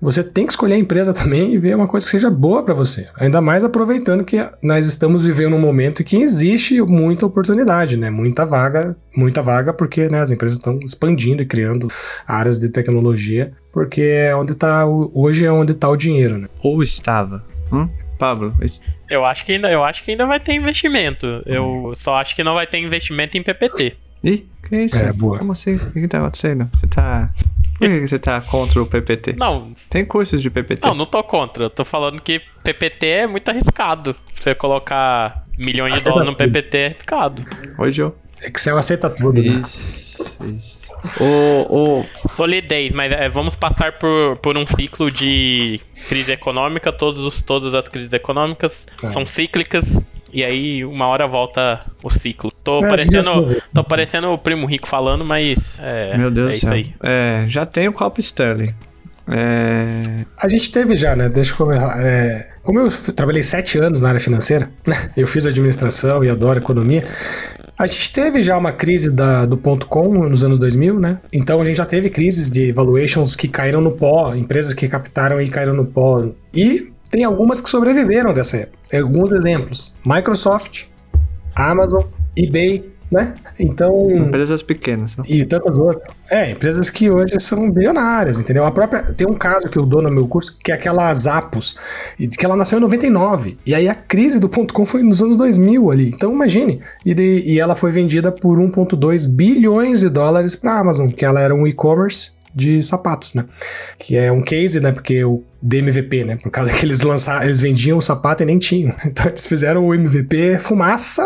você tem que escolher a empresa também e ver uma coisa que seja boa para você. Ainda mais aproveitando que nós estamos vivendo um momento em que existe muita oportunidade, né? Muita vaga, muita vaga porque né, as empresas estão expandindo e criando áreas de tecnologia, porque é onde tá hoje é onde está o dinheiro, né? Ou estava. Hum? Pablo? Eu acho que ainda, eu acho que ainda vai ter investimento. Eu só acho que não vai ter investimento em PPT. Ih, que isso? É, boa. Como assim? O que tá acontecendo? Você tá. Por que você tá contra o PPT? Não. Tem cursos de PPT? Não, não tô contra. Eu tô falando que PPT é muito arriscado. Você colocar milhões de dólares no PPT é arriscado. Oi, Joe. Excel aceita tudo, né? Isso, isso. O, o... Solidez, mas é, vamos passar por, por um ciclo de crise econômica. Todos os, todas as crises econômicas Tá. são cíclicas. E aí, uma hora volta o ciclo. Tô, É, parecendo, tô. parecendo o primo rico falando, mas é, Meu Deus é do isso céu. aí. É, já tem o Copa Stanley. É, A gente teve já, né? Deixa eu começar. É, como eu trabalhei sete anos na área financeira, eu fiz administração e adoro economia. A gente teve já uma crise da, do ponto .com nos anos 2000, né? Então a gente já teve crises de valuations que caíram no pó, empresas que captaram e caíram no pó. E tem algumas que sobreviveram dessa época. Alguns exemplos. Microsoft, Amazon, eBay, né? Então. Empresas pequenas. Não? E tantas outras. É, empresas que hoje são bilionárias, entendeu? A própria. Tem um caso que eu dou no meu curso, que é aquela Zappos, que ela nasceu em 99. E aí a crise do ponto .com foi nos anos 2000 ali. Então imagine. E, de, e ela foi vendida por 1,2 bilhões de dólares para a Amazon, que ela era um e-commerce de sapatos, né? Que é um case, né? Porque o DMVP, né? Por causa que eles lançaram, eles vendiam o sapato e nem tinham. Então eles fizeram o MVP fumaça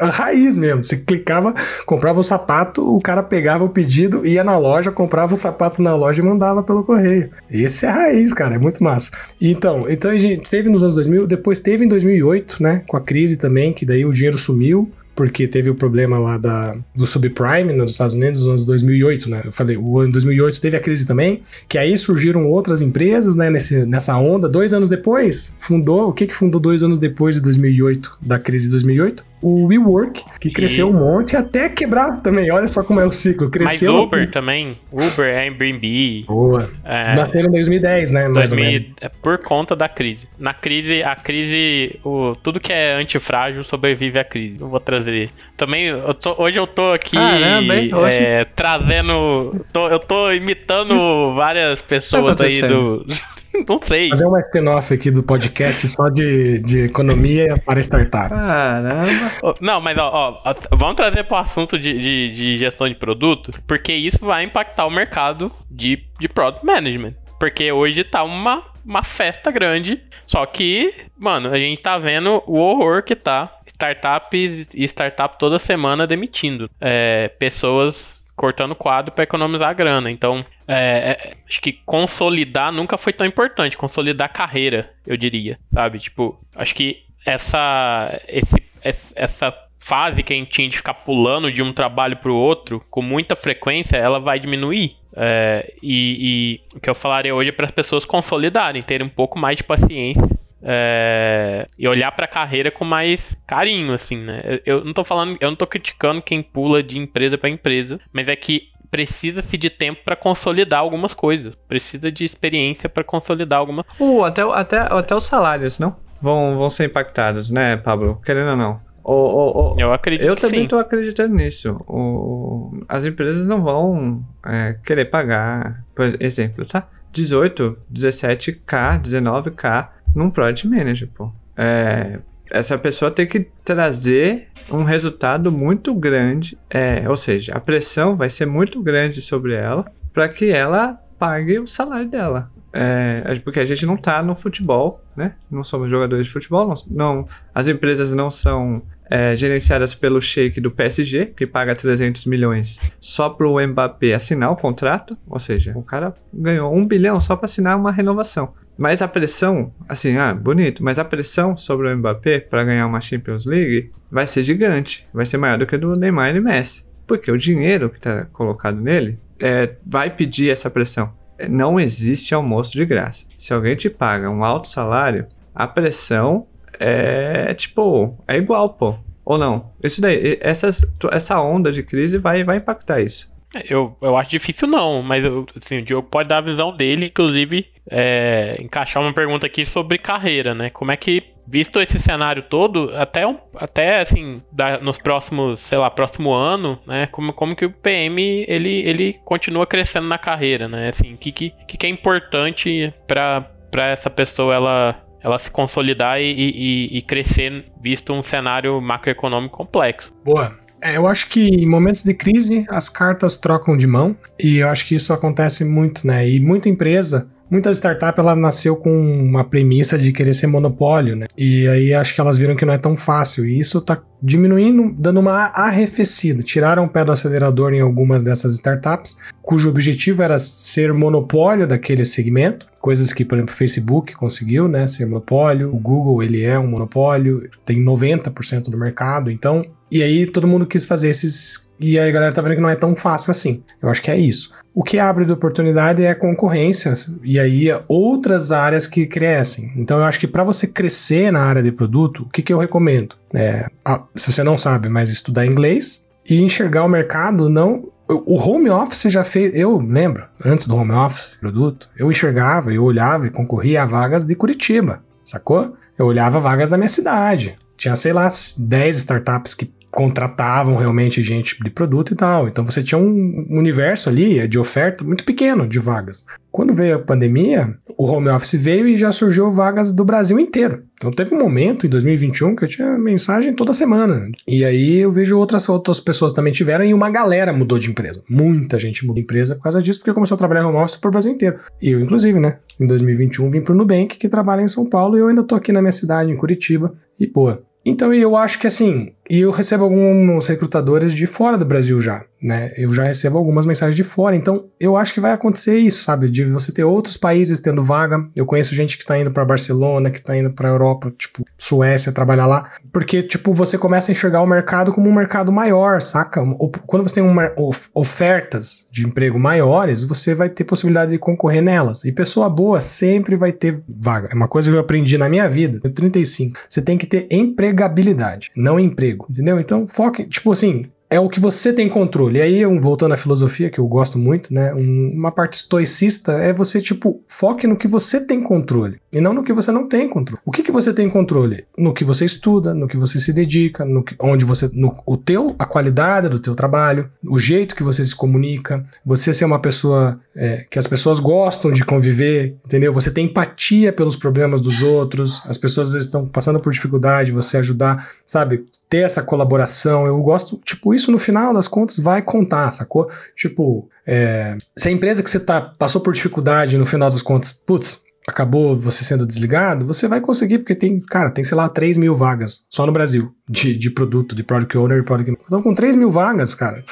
a raiz mesmo. Você clicava, comprava o sapato, o cara pegava o pedido, ia na loja, comprava o sapato na loja e mandava pelo correio. Esse é a raiz, cara, é muito massa. Então, então a gente teve nos anos 2000, depois teve em 2008, né, com a crise também, que daí o dinheiro sumiu porque teve o problema lá da, do subprime nos Estados Unidos nos anos 2008, né? Eu falei, o ano 2008 teve a crise também, que aí surgiram outras empresas, né, nesse, nessa onda. Dois anos depois, fundou, o que que fundou dois anos depois de 2008, da crise de 2008? O WeWork, que cresceu um monte até quebrar também. Olha só como é o ciclo. Cresceu. Mas Uber também. Uber, Airbnb. Boa. É, Nasceu em 2010, né? 2000, é por conta da crise. Na crise, a crise, o, tudo que é antifrágil sobrevive à crise. Eu vou trazer. Também, eu tô, hoje eu tô aqui Caramba, é, trazendo. Tô, eu tô imitando várias pessoas tá aí do. Não sei. Fazer uma spin-off aqui do podcast só de, de economia para startups. Caramba. Não, mas ó, ó vamos trazer para o assunto de, de, de, gestão de produto, porque isso vai impactar o mercado de, de product management. Porque hoje tá uma, uma festa grande, só que, mano, a gente tá vendo o horror que tá startups e startup toda semana demitindo é, pessoas cortando quadro para economizar grana. Então, é, é, acho que consolidar nunca foi tão importante. Consolidar carreira, eu diria, sabe? Tipo, acho que essa, esse, essa fase que a gente tinha de ficar pulando de um trabalho para o outro com muita frequência, ela vai diminuir. É, e, e, o que eu falaria hoje é para as pessoas consolidarem, terem um pouco mais de paciência é, e olhar para a carreira com mais carinho, assim, né? Eu, não tô falando, eu não tô criticando quem pula de empresa para empresa, mas é que precisa-se de tempo para consolidar algumas coisas, precisa de experiência para consolidar alguma. Uh, até, até, até os salários, não? Vão, vão ser impactados, né, Pablo? Querendo ou não. O, o, o, eu acredito Eu também estou acreditando nisso. O, as empresas não vão é, querer pagar, por exemplo, tá? 18, 17k, 19k num Project Manager, pô. É, essa pessoa tem que trazer um resultado muito grande, é, ou seja, a pressão vai ser muito grande sobre ela para que ela pague o salário dela. É, porque a gente não tá no futebol, né? Não somos jogadores de futebol, não, não as empresas não são é, gerenciadas pelo Sheik do PSG, que paga 300 milhões só pro Mbappé assinar o contrato, ou seja, o cara ganhou um bilhão só para assinar uma renovação. Mas a pressão, assim, ah, bonito, mas a pressão sobre o Mbappé para ganhar uma Champions League vai ser gigante, vai ser maior do que a do Neymar e Messi. Porque o dinheiro que está colocado nele é, vai pedir essa pressão. Não existe almoço de graça. Se alguém te paga um alto salário, a pressão é tipo, é igual, pô. Ou não? Isso daí, essas, essa onda de crise vai, vai impactar isso. Eu, eu acho difícil não, mas eu, assim, o Diogo pode dar a visão dele, inclusive é, encaixar uma pergunta aqui sobre carreira, né? Como é que, visto esse cenário todo, até, até assim, da, nos próximos, sei lá, próximo ano, né? Como, como que o PM, ele, ele continua crescendo na carreira, né? Assim, o que, que, que é importante para essa pessoa, ela ela se consolidar e, e, e, crescer visto um cenário macroeconômico complexo. Boa. É, eu acho que em momentos de crise as cartas trocam de mão e eu acho que isso acontece muito, né? E muita empresa Muita startup ela nasceu com uma premissa de querer ser monopólio, né? E aí acho que elas viram que não é tão fácil. E isso tá diminuindo, dando uma arrefecida. Tiraram o pé do acelerador em algumas dessas startups, cujo objetivo era ser monopólio daquele segmento. Coisas que, por exemplo, o Facebook conseguiu, né? Ser monopólio. O Google, ele é um monopólio, tem 90% do mercado. Então, E aí todo mundo quis fazer esses. E aí a galera tá vendo que não é tão fácil assim. Eu acho que é isso. O que abre de oportunidade é a concorrência e aí outras áreas que crescem. Então eu acho que para você crescer na área de produto, o que, que eu recomendo? É, se você não sabe, mas estudar inglês e enxergar o mercado não o home office já fez. Eu lembro, antes do home office, produto, eu enxergava, eu olhava e concorria a vagas de Curitiba, sacou? Eu olhava vagas da minha cidade. Tinha, sei lá, 10 startups que contratavam realmente gente de produto e tal. Então você tinha um universo ali de oferta muito pequeno de vagas. Quando veio a pandemia, o home office veio e já surgiu vagas do Brasil inteiro. Então teve um momento em 2021 que eu tinha mensagem toda semana. E aí eu vejo outras, outras pessoas também tiveram e uma galera mudou de empresa. Muita gente mudou de empresa por causa disso, porque começou a trabalhar home office pro Brasil inteiro. E eu, inclusive, né? Em 2021 vim pro Nubank, que trabalha em São Paulo, e eu ainda tô aqui na minha cidade, em Curitiba. E, pô, então eu acho que assim, eu recebo alguns recrutadores de fora do Brasil já né? Eu já recebo algumas mensagens de fora, então eu acho que vai acontecer isso, sabe? De você ter outros países tendo vaga. Eu conheço gente que tá indo para Barcelona, que tá indo para Europa, tipo, Suécia, trabalhar lá, porque tipo, você começa a enxergar o mercado como um mercado maior, saca? Quando você tem uma, ofertas de emprego maiores, você vai ter possibilidade de concorrer nelas. E pessoa boa sempre vai ter vaga. É uma coisa que eu aprendi na minha vida. Eu 35. Você tem que ter empregabilidade, não emprego, entendeu? Então, foque, tipo assim, é o que você tem controle. E aí, voltando à filosofia, que eu gosto muito, né? uma parte estoicista é você, tipo, foque no que você tem controle e não no que você não tem controle. O que, que você tem controle? No que você estuda, no que você se dedica, no que, onde você. No, o teu, a qualidade do teu trabalho, o jeito que você se comunica, você ser uma pessoa é, que as pessoas gostam de conviver, entendeu? Você tem empatia pelos problemas dos outros, as pessoas às vezes estão passando por dificuldade, você ajudar, sabe? Ter essa colaboração. Eu gosto, tipo, isso no final das contas vai contar, sacou? Tipo, é, se a empresa que você tá passou por dificuldade no final das contas, putz, acabou você sendo desligado, você vai conseguir, porque tem, cara, tem, sei lá, 3 mil vagas só no Brasil de, de produto, de product owner e product. Então, com 3 mil vagas, cara,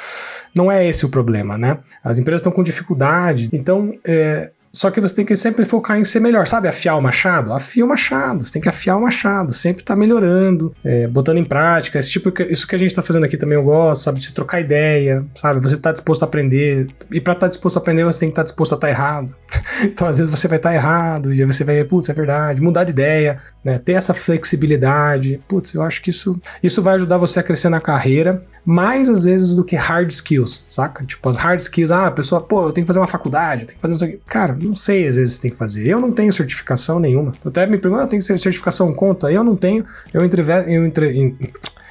não é esse o problema, né? As empresas estão com dificuldade. Então, é, só que você tem que sempre focar em ser melhor, sabe? Afiar o machado? Afia o machado, você tem que afiar o machado, sempre tá melhorando, é, botando em prática. Esse tipo, isso que a gente tá fazendo aqui também eu gosto, sabe? De se trocar ideia, sabe? Você tá disposto a aprender. E para estar tá disposto a aprender, você tem que estar tá disposto a estar tá errado. então, às vezes, você vai estar tá errado, e aí você vai, putz, é verdade, mudar de ideia, né? Ter essa flexibilidade. Putz, eu acho que isso, isso vai ajudar você a crescer na carreira mais às vezes do que hard skills, saca? Tipo, as hard skills, ah, a pessoa, pô, eu tenho que fazer uma faculdade, eu tenho que fazer isso aqui. Cara, não sei às vezes tem que fazer. Eu não tenho certificação nenhuma. Eu até me pergunto, ah, tem que ser certificação conta? Eu não tenho. Eu, entreve, eu entre,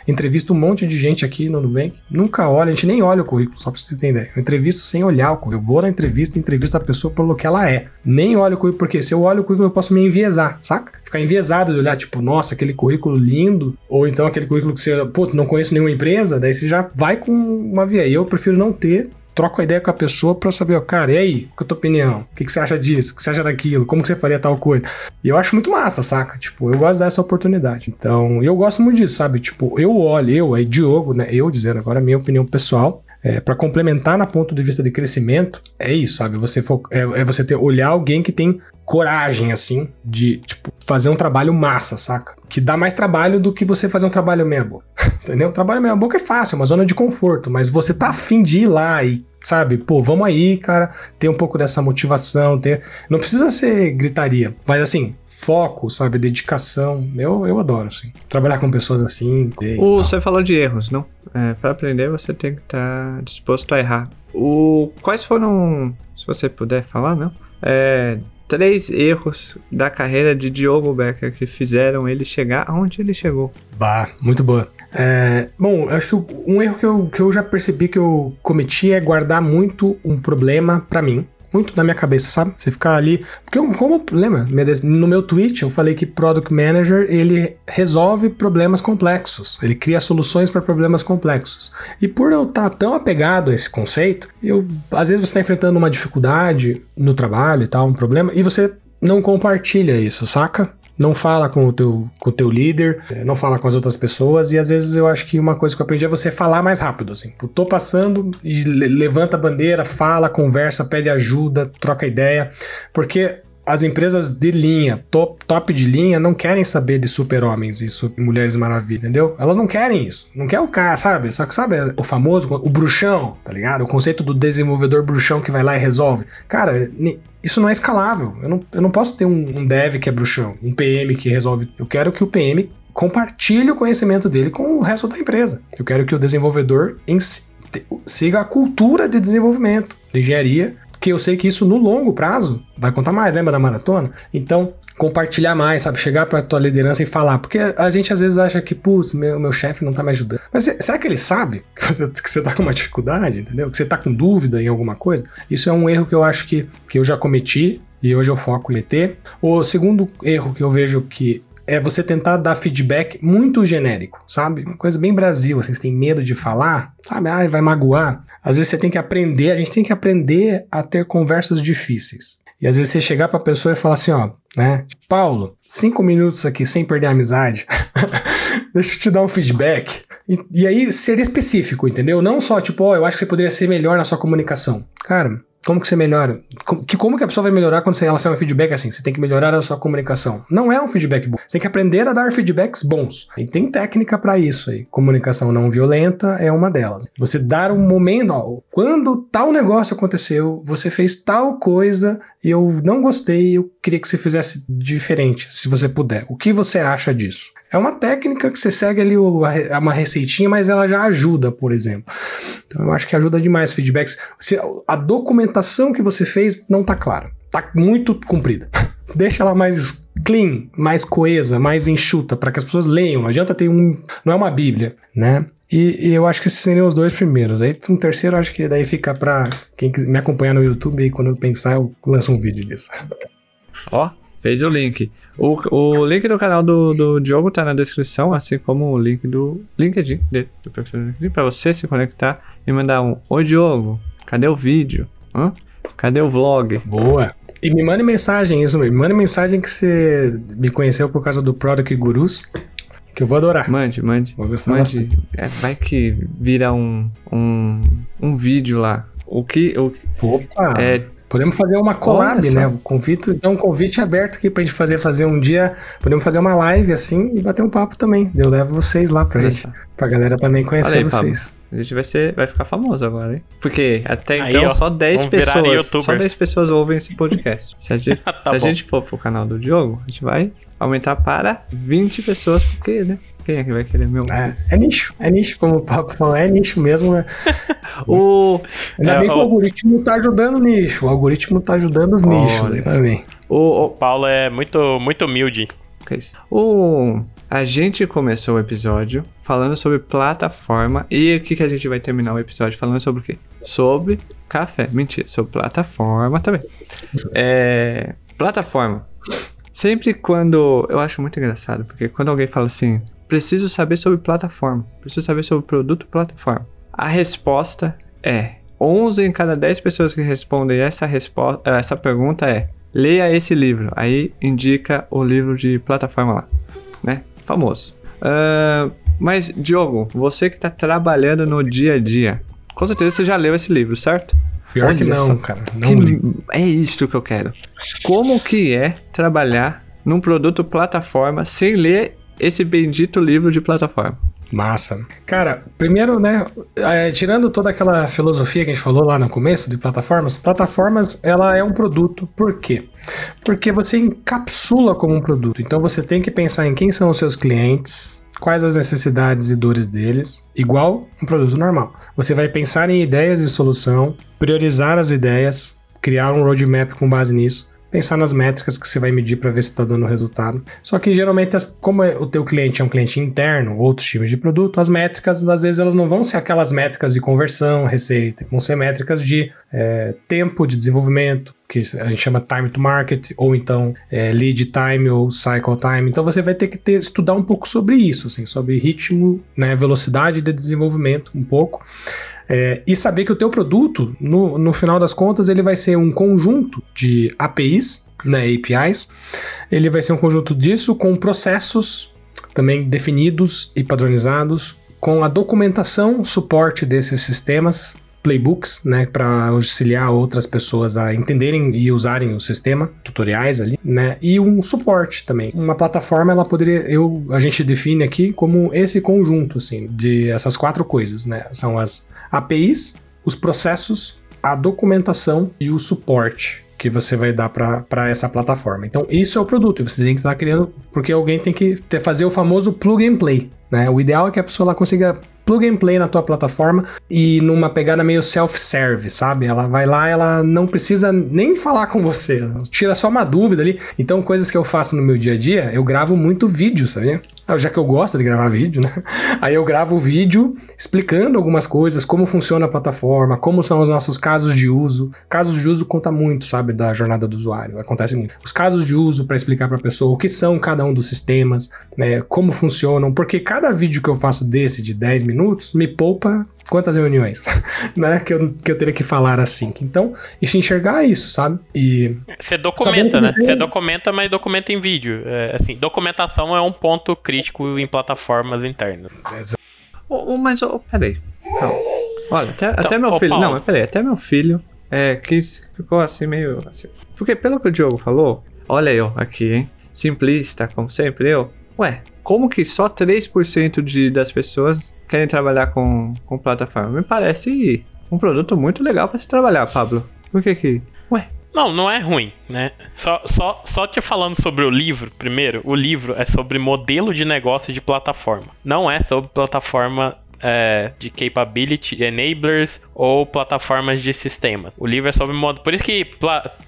entrevisto um monte de gente aqui no Nubank, nunca olha, a gente nem olha o currículo, só pra você entender. Eu entrevisto sem olhar o currículo. Eu vou na entrevista e entrevisto a pessoa pelo que ela é. Nem olho o currículo, porque se eu olho o currículo eu posso me enviesar, saca? Ficar enviesado de olhar, tipo, nossa, aquele currículo lindo, ou então aquele currículo que você, pô, não conheço nenhuma empresa, daí você já vai com uma via. Eu prefiro não ter troco a ideia com a pessoa para saber, ó, cara, e aí, qual é a tua opinião? O que, que você acha disso? O que você acha daquilo? Como que você faria tal coisa? E eu acho muito massa, saca? Tipo, eu gosto dessa oportunidade. Então, eu gosto muito disso, sabe? Tipo, eu olho, eu, aí, Diogo, né? Eu dizendo agora a minha opinião pessoal, é, para complementar na ponto de vista de crescimento, é isso, sabe? Você é, é, você ter olhar alguém que tem coragem, assim, de, tipo, fazer um trabalho massa, saca? Que dá mais trabalho do que você fazer um trabalho meia boca. Entendeu? Um trabalho meia boca é fácil, é uma zona de conforto, mas você tá afim de ir lá e sabe? Pô, vamos aí, cara, ter um pouco dessa motivação, ter... não precisa ser gritaria, mas assim, foco, sabe, dedicação, eu, eu adoro, assim, trabalhar com pessoas assim. O, você falou de erros, não? É, para aprender você tem que estar tá disposto a errar. O, quais foram, se você puder falar, não? É, três erros da carreira de Diogo Becker que fizeram ele chegar aonde ele chegou. Bah, muito boa. É, bom, acho que um erro que eu, que eu já percebi que eu cometi é guardar muito um problema para mim muito na minha cabeça, sabe? Você ficar ali. Porque, eu, como lembra, no meu tweet eu falei que Product Manager ele resolve problemas complexos, ele cria soluções para problemas complexos. E por eu estar tá tão apegado a esse conceito, eu às vezes você está enfrentando uma dificuldade no trabalho e tal, um problema, e você não compartilha isso, saca? Não fala com o teu, com o teu líder, é, não fala com as outras pessoas, e às vezes eu acho que uma coisa que eu aprendi é você falar mais rápido, assim. Eu tô passando levanta a bandeira, fala, conversa, pede ajuda, troca ideia, porque as empresas de linha, top, top de linha, não querem saber de super-homens e super mulheres maravilha, entendeu? Elas não querem isso. Não quer o cara, sabe? Só que sabe o famoso, o bruxão, tá ligado? O conceito do desenvolvedor bruxão que vai lá e resolve. Cara, isso não é escalável. Eu não, eu não posso ter um, um dev que é bruxão, um PM que resolve. Eu quero que o PM compartilhe o conhecimento dele com o resto da empresa. Eu quero que o desenvolvedor siga a cultura de desenvolvimento, de engenharia, que eu sei que isso no longo prazo vai contar mais, lembra da maratona? Então, compartilhar mais, sabe? Chegar para tua liderança e falar. Porque a gente às vezes acha que, putz, meu, meu chefe não tá me ajudando. Mas será que ele sabe que você tá com uma dificuldade, entendeu? Que você tá com dúvida em alguma coisa? Isso é um erro que eu acho que, que eu já cometi e hoje eu foco em ET. O segundo erro que eu vejo que é você tentar dar feedback muito genérico, sabe? Uma coisa bem Brasil, assim, você tem medo de falar, sabe? Ah, vai magoar. Às vezes você tem que aprender, a gente tem que aprender a ter conversas difíceis. E às vezes você chegar pra pessoa e falar assim, ó, né? Paulo, cinco minutos aqui sem perder a amizade. Deixa eu te dar um feedback. E, e, aí ser específico, entendeu? Não só tipo, ó, oh, eu acho que você poderia ser melhor na sua comunicação. Cara, como que você melhora? Como que, como que a pessoa vai melhorar quando você relaciona um feedback assim? Você tem que melhorar a sua comunicação. Não é um feedback bom. Você tem que aprender a dar feedbacks bons. E tem técnica para isso aí. Comunicação não violenta é uma delas. Você dar um momento, ó, quando tal negócio aconteceu, você fez tal coisa e eu não gostei, eu queria que você fizesse diferente, se você puder. O que você acha disso? É uma técnica que você segue ali uma receitinha, mas ela já ajuda, por exemplo. Então eu acho que ajuda demais feedbacks. Se a documentação que você fez não tá clara, tá muito comprida. Deixa ela mais clean, mais coesa, mais enxuta, para que as pessoas leiam. Não adianta ter um. Não é uma Bíblia, né? E, e, eu acho que esses seriam os dois primeiros. Aí um terceiro, acho que daí fica pra quem me acompanhar no YouTube e quando eu pensar, eu lanço um vídeo disso. Ó, Fez o link. O, o link do canal do, do Diogo tá na descrição, assim como o link do LinkedIn, de, do perfil do LinkedIn, pra você se conectar e mandar um Oi Diogo, cadê o vídeo? Hã? Cadê o vlog? Boa! E me mande mensagem, isso mesmo. Me mande mensagem que você me conheceu por causa do Product Gurus. Que eu vou adorar. Mande, mande. Vou gostar mande. É, vai que vira um, um, um vídeo lá. O que. O, Opa! É, Podemos fazer uma collab, né? O convite, então um convite aberto aqui pra gente fazer, fazer um dia. Podemos fazer uma live assim e bater um papo também. Eu levo vocês lá pra Olha gente. Só. Pra galera também conhecer aí, vocês. Pablo. A gente vai, ser, vai ficar famoso agora, hein? Porque até aí, então ó, só 10 pessoas. Só 10 pessoas ouvem esse podcast. Se a gente, tá se a gente for pro canal do Diogo, a gente vai aumentar para 20 pessoas, porque, né? Quem é que vai querer meu? É, é nicho, é nicho, como o Papo falou, é nicho mesmo. Né? o... Ainda é, bem que o... o algoritmo tá ajudando o nicho, o algoritmo tá ajudando os nichos aí também. O, o Paulo é muito, muito humilde. Que é isso? O... A gente começou o episódio falando sobre plataforma e o que, que a gente vai terminar o episódio falando sobre o quê? Sobre café. Mentira, sobre plataforma também. É... Plataforma. Sempre quando. Eu acho muito engraçado, porque quando alguém fala assim, preciso saber sobre plataforma, preciso saber sobre produto plataforma. A resposta é: 11 em cada 10 pessoas que respondem essa, resposta, essa pergunta é: leia esse livro. Aí indica o livro de plataforma lá, né? Famoso. Uh, mas, Diogo, você que está trabalhando no dia a dia, com certeza você já leu esse livro, certo? Pior Olha que não, só, cara. Não que, é isso que eu quero. Como que é trabalhar num produto plataforma sem ler esse bendito livro de plataforma? Massa. Cara, primeiro, né, é, tirando toda aquela filosofia que a gente falou lá no começo de plataformas, plataformas, ela é um produto. Por quê? Porque você encapsula como um produto. Então você tem que pensar em quem são os seus clientes, quais as necessidades e dores deles, igual um produto normal. Você vai pensar em ideias de solução, priorizar as ideias, criar um roadmap com base nisso, pensar nas métricas que você vai medir para ver se está dando resultado. Só que geralmente, como é, o teu cliente é um cliente interno, outros times de produto, as métricas, às vezes, elas não vão ser aquelas métricas de conversão, receita, vão ser métricas de é, tempo de desenvolvimento, que a gente chama time to market, ou então é, lead time ou cycle time. Então você vai ter que ter, estudar um pouco sobre isso, assim, sobre ritmo, né, velocidade de desenvolvimento, um pouco. É, e saber que o teu produto, no, no final das contas, ele vai ser um conjunto de APIs, né, APIs. Ele vai ser um conjunto disso com processos também definidos e padronizados, com a documentação, suporte desses sistemas playbooks, né, para auxiliar outras pessoas a entenderem e usarem o sistema, tutoriais ali, né, e um suporte também. Uma plataforma, ela poderia, eu, a gente define aqui como esse conjunto, assim, de essas quatro coisas, né, são as APIs, os processos, a documentação e o suporte que você vai dar para essa plataforma. Então, isso é o produto, você tem que estar criando, porque alguém tem que ter, fazer o famoso plug and play. Né? O ideal é que a pessoa lá consiga plug and play na tua plataforma e numa pegada meio self-serve, sabe? Ela vai lá, ela não precisa nem falar com você, tira só uma dúvida ali. Então, coisas que eu faço no meu dia a dia, eu gravo muito vídeo, sabia? Ah, já que eu gosto de gravar vídeo, né? Aí eu gravo vídeo explicando algumas coisas, como funciona a plataforma, como são os nossos casos de uso. Casos de uso conta muito, sabe, da jornada do usuário, acontece muito. Os casos de uso para explicar para a pessoa o que são cada um dos sistemas, né, como funcionam, porque cada vídeo que eu faço desse de 10 minutos me poupa quantas reuniões, né? Que eu, que eu teria que falar assim. Então, isso enxergar isso, sabe? E. Você documenta, né? Você documenta, mas documenta em vídeo. É, assim, documentação é um ponto crítico em plataformas internas. Oh, oh, mas, oh, peraí. Olha, até, então, até meu filho. Paulo. Não, mas peraí, até meu filho é, quis, ficou assim meio. Assim. Porque pelo que o Diogo falou, olha eu aqui, hein? Simplista, como sempre, eu. Ué, como que só 3% de, das pessoas querem trabalhar com, com plataforma. Me parece um produto muito legal para se trabalhar, Pablo. Por que que... Ué, não, não é ruim, né? Só, só, só te falando sobre o livro, primeiro, o livro é sobre modelo de negócio de plataforma. Não é sobre plataforma é, de capability enablers ou plataformas de sistema. O livro é sobre modo. Por isso que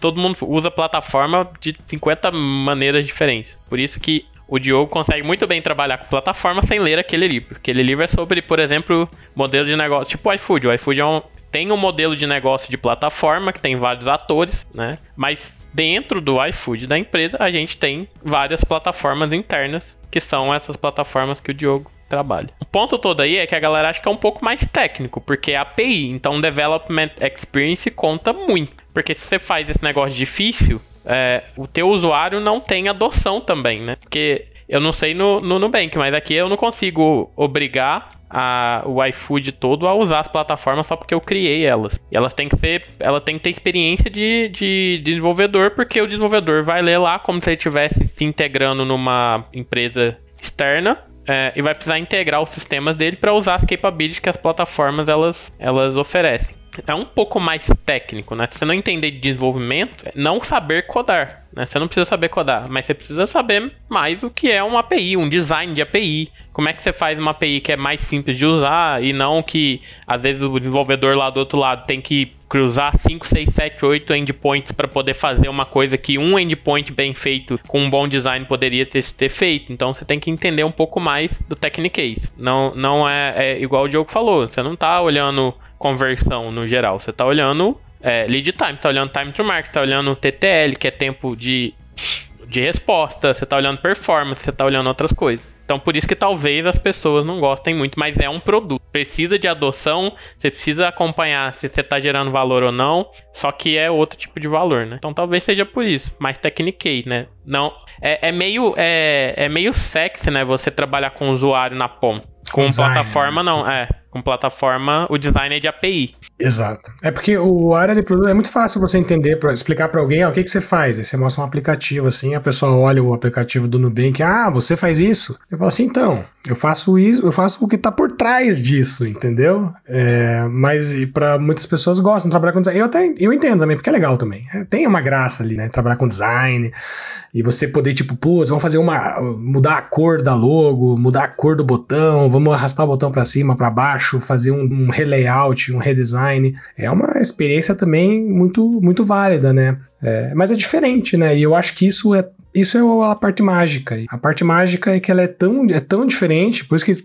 todo mundo usa plataforma de 50 maneiras diferentes. Por isso que o Diogo consegue muito bem trabalhar com plataforma sem ler aquele livro. Aquele livro é sobre, por exemplo, modelo de negócio, tipo o iFood. O iFood é um, tem um modelo de negócio de plataforma que tem vários atores, né? Mas dentro do iFood da empresa, a gente tem várias plataformas internas, que são essas plataformas que o Diogo trabalha. O ponto todo aí é que a galera acha que é um pouco mais técnico, porque é API, então Development Experience conta muito. Porque se você faz esse negócio difícil, é, o teu usuário não tem adoção também, né? Porque eu não sei no, no Nubank, mas aqui eu não consigo obrigar a, o iFood todo a usar as plataformas só porque eu criei elas. E elas têm que ser. Ela tem que ter experiência de, de, de desenvolvedor, porque o desenvolvedor vai ler lá como se ele estivesse se integrando numa empresa externa. É, e vai precisar integrar os sistemas dele para usar as capabilities que as plataformas elas, elas oferecem é um pouco mais técnico, né? Se você não entender de desenvolvimento, é não saber codar, né? Você não precisa saber codar, mas você precisa saber mais o que é uma API, um design de API. Como é que você faz uma API que é mais simples de usar e não que às vezes o desenvolvedor lá do outro lado tem que cruzar 5, 6, 7, 8 endpoints para poder fazer uma coisa que um endpoint bem feito com um bom design poderia ter, ter feito. Então você tem que entender um pouco mais do Technicase. Não, não é, é igual o Diogo falou, você não está olhando conversão no geral. Você tá olhando é, lead time, tá olhando time to market, tá olhando TTL, que é tempo de, de resposta, você tá olhando performance, você tá olhando outras coisas. Então por isso que talvez as pessoas não gostem muito, mas é um produto. Precisa de adoção, você precisa acompanhar se você tá gerando valor ou não, só que é outro tipo de valor, né? Então talvez seja por isso, mais Technique, né? Não, é, é meio é, é meio sexy, né? Você trabalhar com o usuário na ponta. Com Design, plataforma, né? não, é com plataforma, o design é de API. Exato. É porque o área de produto é muito fácil você entender, para explicar para alguém, ah, o que, que você faz. Aí você mostra um aplicativo assim, a pessoa olha o aplicativo do Nubank, ah, você faz isso? Eu falo assim, então, eu faço isso, eu faço o que tá por trás disso, entendeu? É, mas para muitas pessoas gostam de trabalhar com design. Eu até eu entendo também, porque é legal também. É, tem uma graça ali, né? Trabalhar com design e você poder, tipo, putz, vamos fazer uma. mudar a cor da logo, mudar a cor do botão, vamos arrastar o botão para cima, para baixo, fazer um, um relayout, um redesign. É uma experiência também muito, muito válida, né? É, mas é diferente, né? E eu acho que isso é isso é a parte mágica. A parte mágica é que ela é tão, é tão diferente, por isso que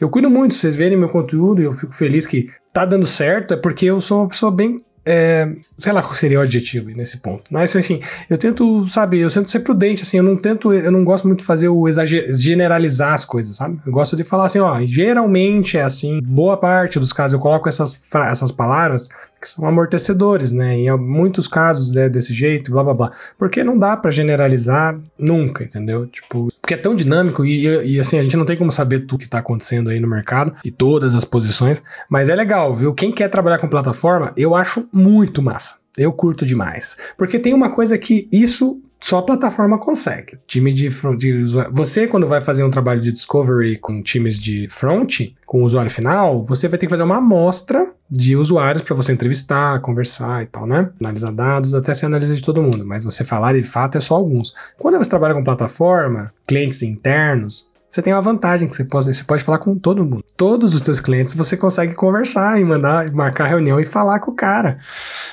eu cuido muito, vocês verem meu conteúdo e eu fico feliz que tá dando certo, é porque eu sou uma pessoa bem é, sei lá qual seria o adjetivo nesse ponto. Mas assim, eu tento, sabe, eu tento ser prudente, assim, eu não tento, eu não gosto muito de fazer o exager, generalizar as coisas, sabe? Eu gosto de falar assim, ó, geralmente é assim, boa parte dos casos eu coloco essas, essas palavras que são amortecedores, né? Em muitos casos né, desse jeito, blá blá blá. Porque não dá para generalizar nunca, entendeu? Tipo, porque é tão dinâmico e, e, assim, a gente não tem como saber tudo que tá acontecendo aí no mercado e todas as posições, mas é legal, viu? Quem quer trabalhar com plataforma, eu acho muito massa. Eu curto demais. Porque tem uma coisa que isso só a plataforma consegue. Time de, de Você, quando vai fazer um trabalho de discovery com times de front, com o usuário final, você vai ter que fazer uma amostra de usuários para você entrevistar, conversar e tal, né? Analisar dados, até ser analisa de todo mundo, mas você falar de fato é só alguns. Quando você trabalha com plataforma, clientes internos, você tem uma vantagem que você pode, você pode falar com todo mundo. Todos os teus clientes você consegue conversar e mandar, marcar reunião e falar com o cara.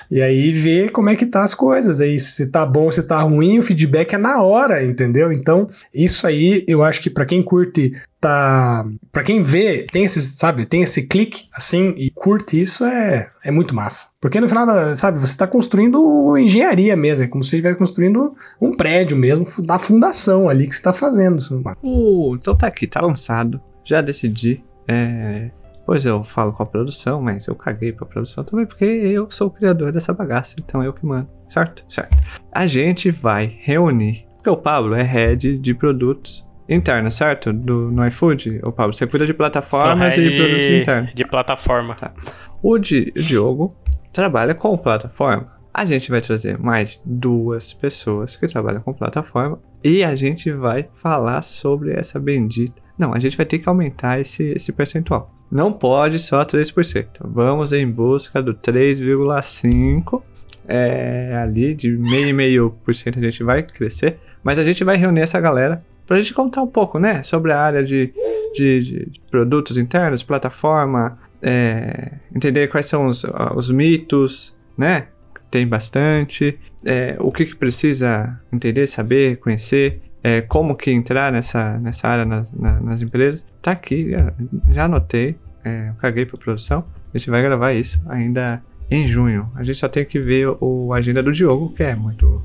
E aí ver como é que tá as coisas. Aí se tá bom, se tá ruim, o feedback é na hora, entendeu? Então, isso aí eu acho que para quem curte tá. Pra quem vê, tem esse, sabe, tem esse clique assim e curte isso, é, é muito massa. Porque no final, da, sabe, você tá construindo engenharia mesmo, é como se você estivesse construindo um prédio mesmo, da fundação ali que você tá fazendo. Uh, então tá aqui, tá lançado, já decidi. É, Pois eu falo com a produção, mas eu caguei pra produção também, porque eu sou o criador dessa bagaça, então eu que mando, certo? Certo. A gente vai reunir, porque o Pablo é head de produtos interna, certo? Do, no iFood, o Pablo, você cuida de plataformas e de produtos internos. De plataforma. Tá. O, Di, o Diogo trabalha com plataforma. A gente vai trazer mais duas pessoas que trabalham com plataforma e a gente vai falar sobre essa bendita. Não, a gente vai ter que aumentar esse, esse percentual. Não pode só 3%. Vamos em busca do 3,5%. É, ali de meio e meio por cento a gente vai crescer. Mas a gente vai reunir essa galera para a gente contar um pouco, né, sobre a área de, de, de produtos internos, plataforma, é, entender quais são os, os mitos, né, tem bastante, é, o que, que, precisa entender, saber, conhecer, é, como que entrar nessa, nessa área na, na, nas empresas. Tá aqui, já, já anotei, é, caguei para produção. A gente vai gravar isso ainda em junho. A gente só tem que ver o, a agenda do Diogo, que é muito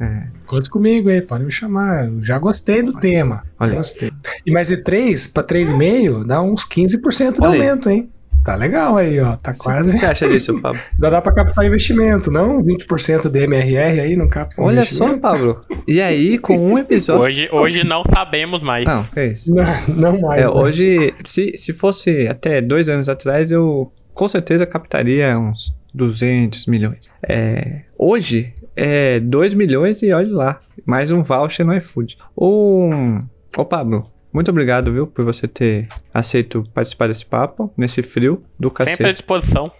é. Conte comigo aí, pode me chamar. Eu já gostei do Olha. tema. Olha. Gostei. E mais de 3 para 3,5 dá uns 15% de Olha aumento, hein? Tá legal aí, ó. Tá quase. O que você acha disso, Pablo? Dá, dá pra captar investimento, não? 20% de MRR aí não capta Olha só, Pablo. E aí, com um episódio. Hoje, hoje não sabemos mais. Não, é isso. Não, não mais. É, né? Hoje, se, se fosse até dois anos atrás, eu com certeza captaria uns 200 milhões. É, hoje, é 2 milhões e olhe lá. Mais um voucher no iFood. Um... Ô, Pablo, muito obrigado, viu, por você ter aceito participar desse papo, nesse frio do cacete. Sempre à disposição.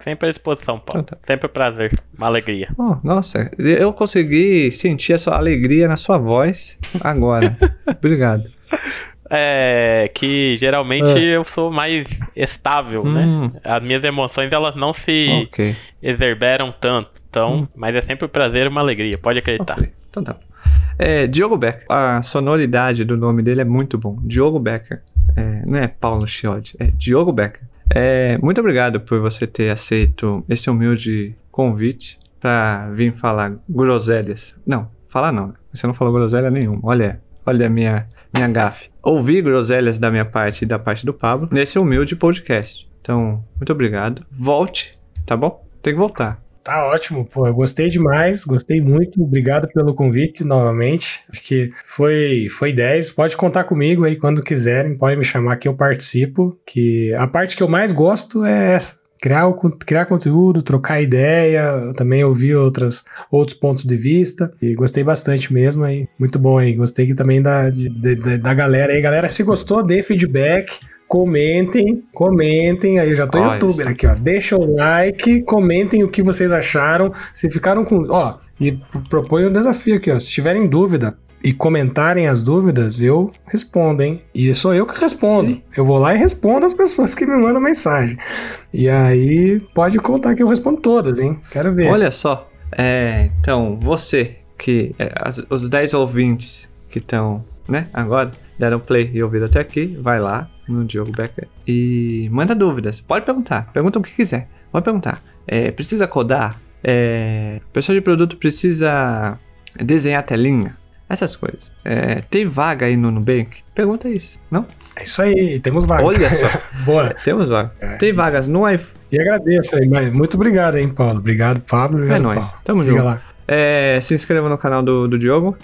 Sempre à disposição, Paulo. Então tá. Sempre um prazer, uma alegria. Oh, nossa, eu consegui sentir a sua alegria na sua voz agora. obrigado. É que geralmente ah. eu sou mais estável, né? hum. né? As minhas emoções elas não se okay. exerberam tanto. Então, hum. mas é sempre um prazer e uma alegria, pode acreditar. Okay. Então tá. É, Diogo Becker. A sonoridade do nome dele é muito bom. Diogo Becker. É, não é Paulo Chiodi, é Diogo Becker. É, muito obrigado por você ter aceito esse humilde convite para vir falar groselhas. Não, falar não. Você não falou groselha nenhuma. Olha, olha a minha, minha gafe. Ouvir groselhas da minha parte e da parte do Pablo nesse humilde podcast. Então, muito obrigado. Volte, tá bom? Tem que voltar. Tá ótimo, pô. Eu gostei demais, gostei muito. Obrigado pelo convite novamente. Acho que foi, foi 10. Pode contar comigo aí quando quiserem. Pode me chamar que eu participo. Que a parte que eu mais gosto é essa. Criar, criar conteúdo, trocar ideia, também ouvir outras, outros pontos de vista. E gostei bastante mesmo aí. Muito bom aí. Gostei também da, de, de, da galera aí. Galera, se gostou, dê feedback. Comentem, comentem. Aí eu já tô youtuber aqui, ó. Deixa o like, comentem o que vocês acharam. Se ficaram com. Ó, e proponho um desafio aqui, ó. Se tiverem dúvida e comentarem as dúvidas, eu respondo, hein? E sou eu que respondo. Eu vou lá e respondo as pessoas que me mandam mensagem. E aí pode contar que eu respondo todas, hein? Quero ver. Olha só. É, então, você que. É, as, os 10 ouvintes que estão, né, agora deram play e ouviram até aqui, vai lá, no Diogo Becker. E manda dúvidas. Pode perguntar. Pergunta o que quiser. Pode perguntar. É, precisa codar? É, pessoa de produto precisa desenhar telinha? Essas coisas. É, tem vaga aí no Nubank? Pergunta isso, não? É isso aí, temos vagas. Olha só. Boa. É, temos vagas. É. Tem vagas no iPhone. E agradeço aí, mas muito obrigado, hein, Paulo. Obrigado, Pablo. Obrigado, é nóis. Tamo junto. Lá. É, se inscreva no canal do, do Diogo.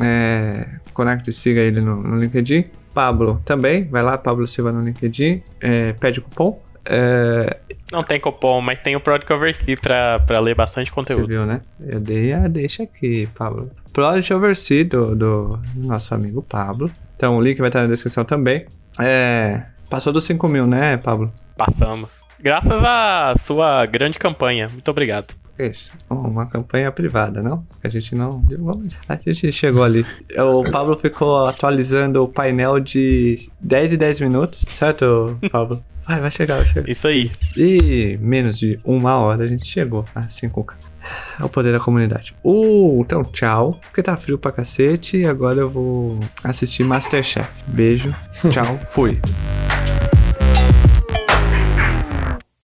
É, conecta e siga ele no, no LinkedIn. Pablo também, vai lá, Pablo Silva no LinkedIn, é, pede cupom. É, Não tem cupom, mas tem o Product Oversee pra, pra ler bastante você conteúdo. viu, né? Eu dei a deixa aqui, Pablo. Product Oversee do, do nosso amigo Pablo. Então o link vai estar na descrição também. É, passou dos 5 mil, né, Pablo? Passamos. Graças à sua grande campanha. Muito obrigado. Isso, uma campanha privada, não? A gente não. A gente chegou ali. O Pablo ficou atualizando o painel de 10 e 10 minutos, certo, Pablo? Vai, vai chegar, vai chegar. Isso aí. E menos de uma hora a gente chegou a 5K. É o poder da comunidade. Uh, então, tchau. Porque tá frio pra cacete. E agora eu vou assistir Masterchef. Beijo, tchau, fui.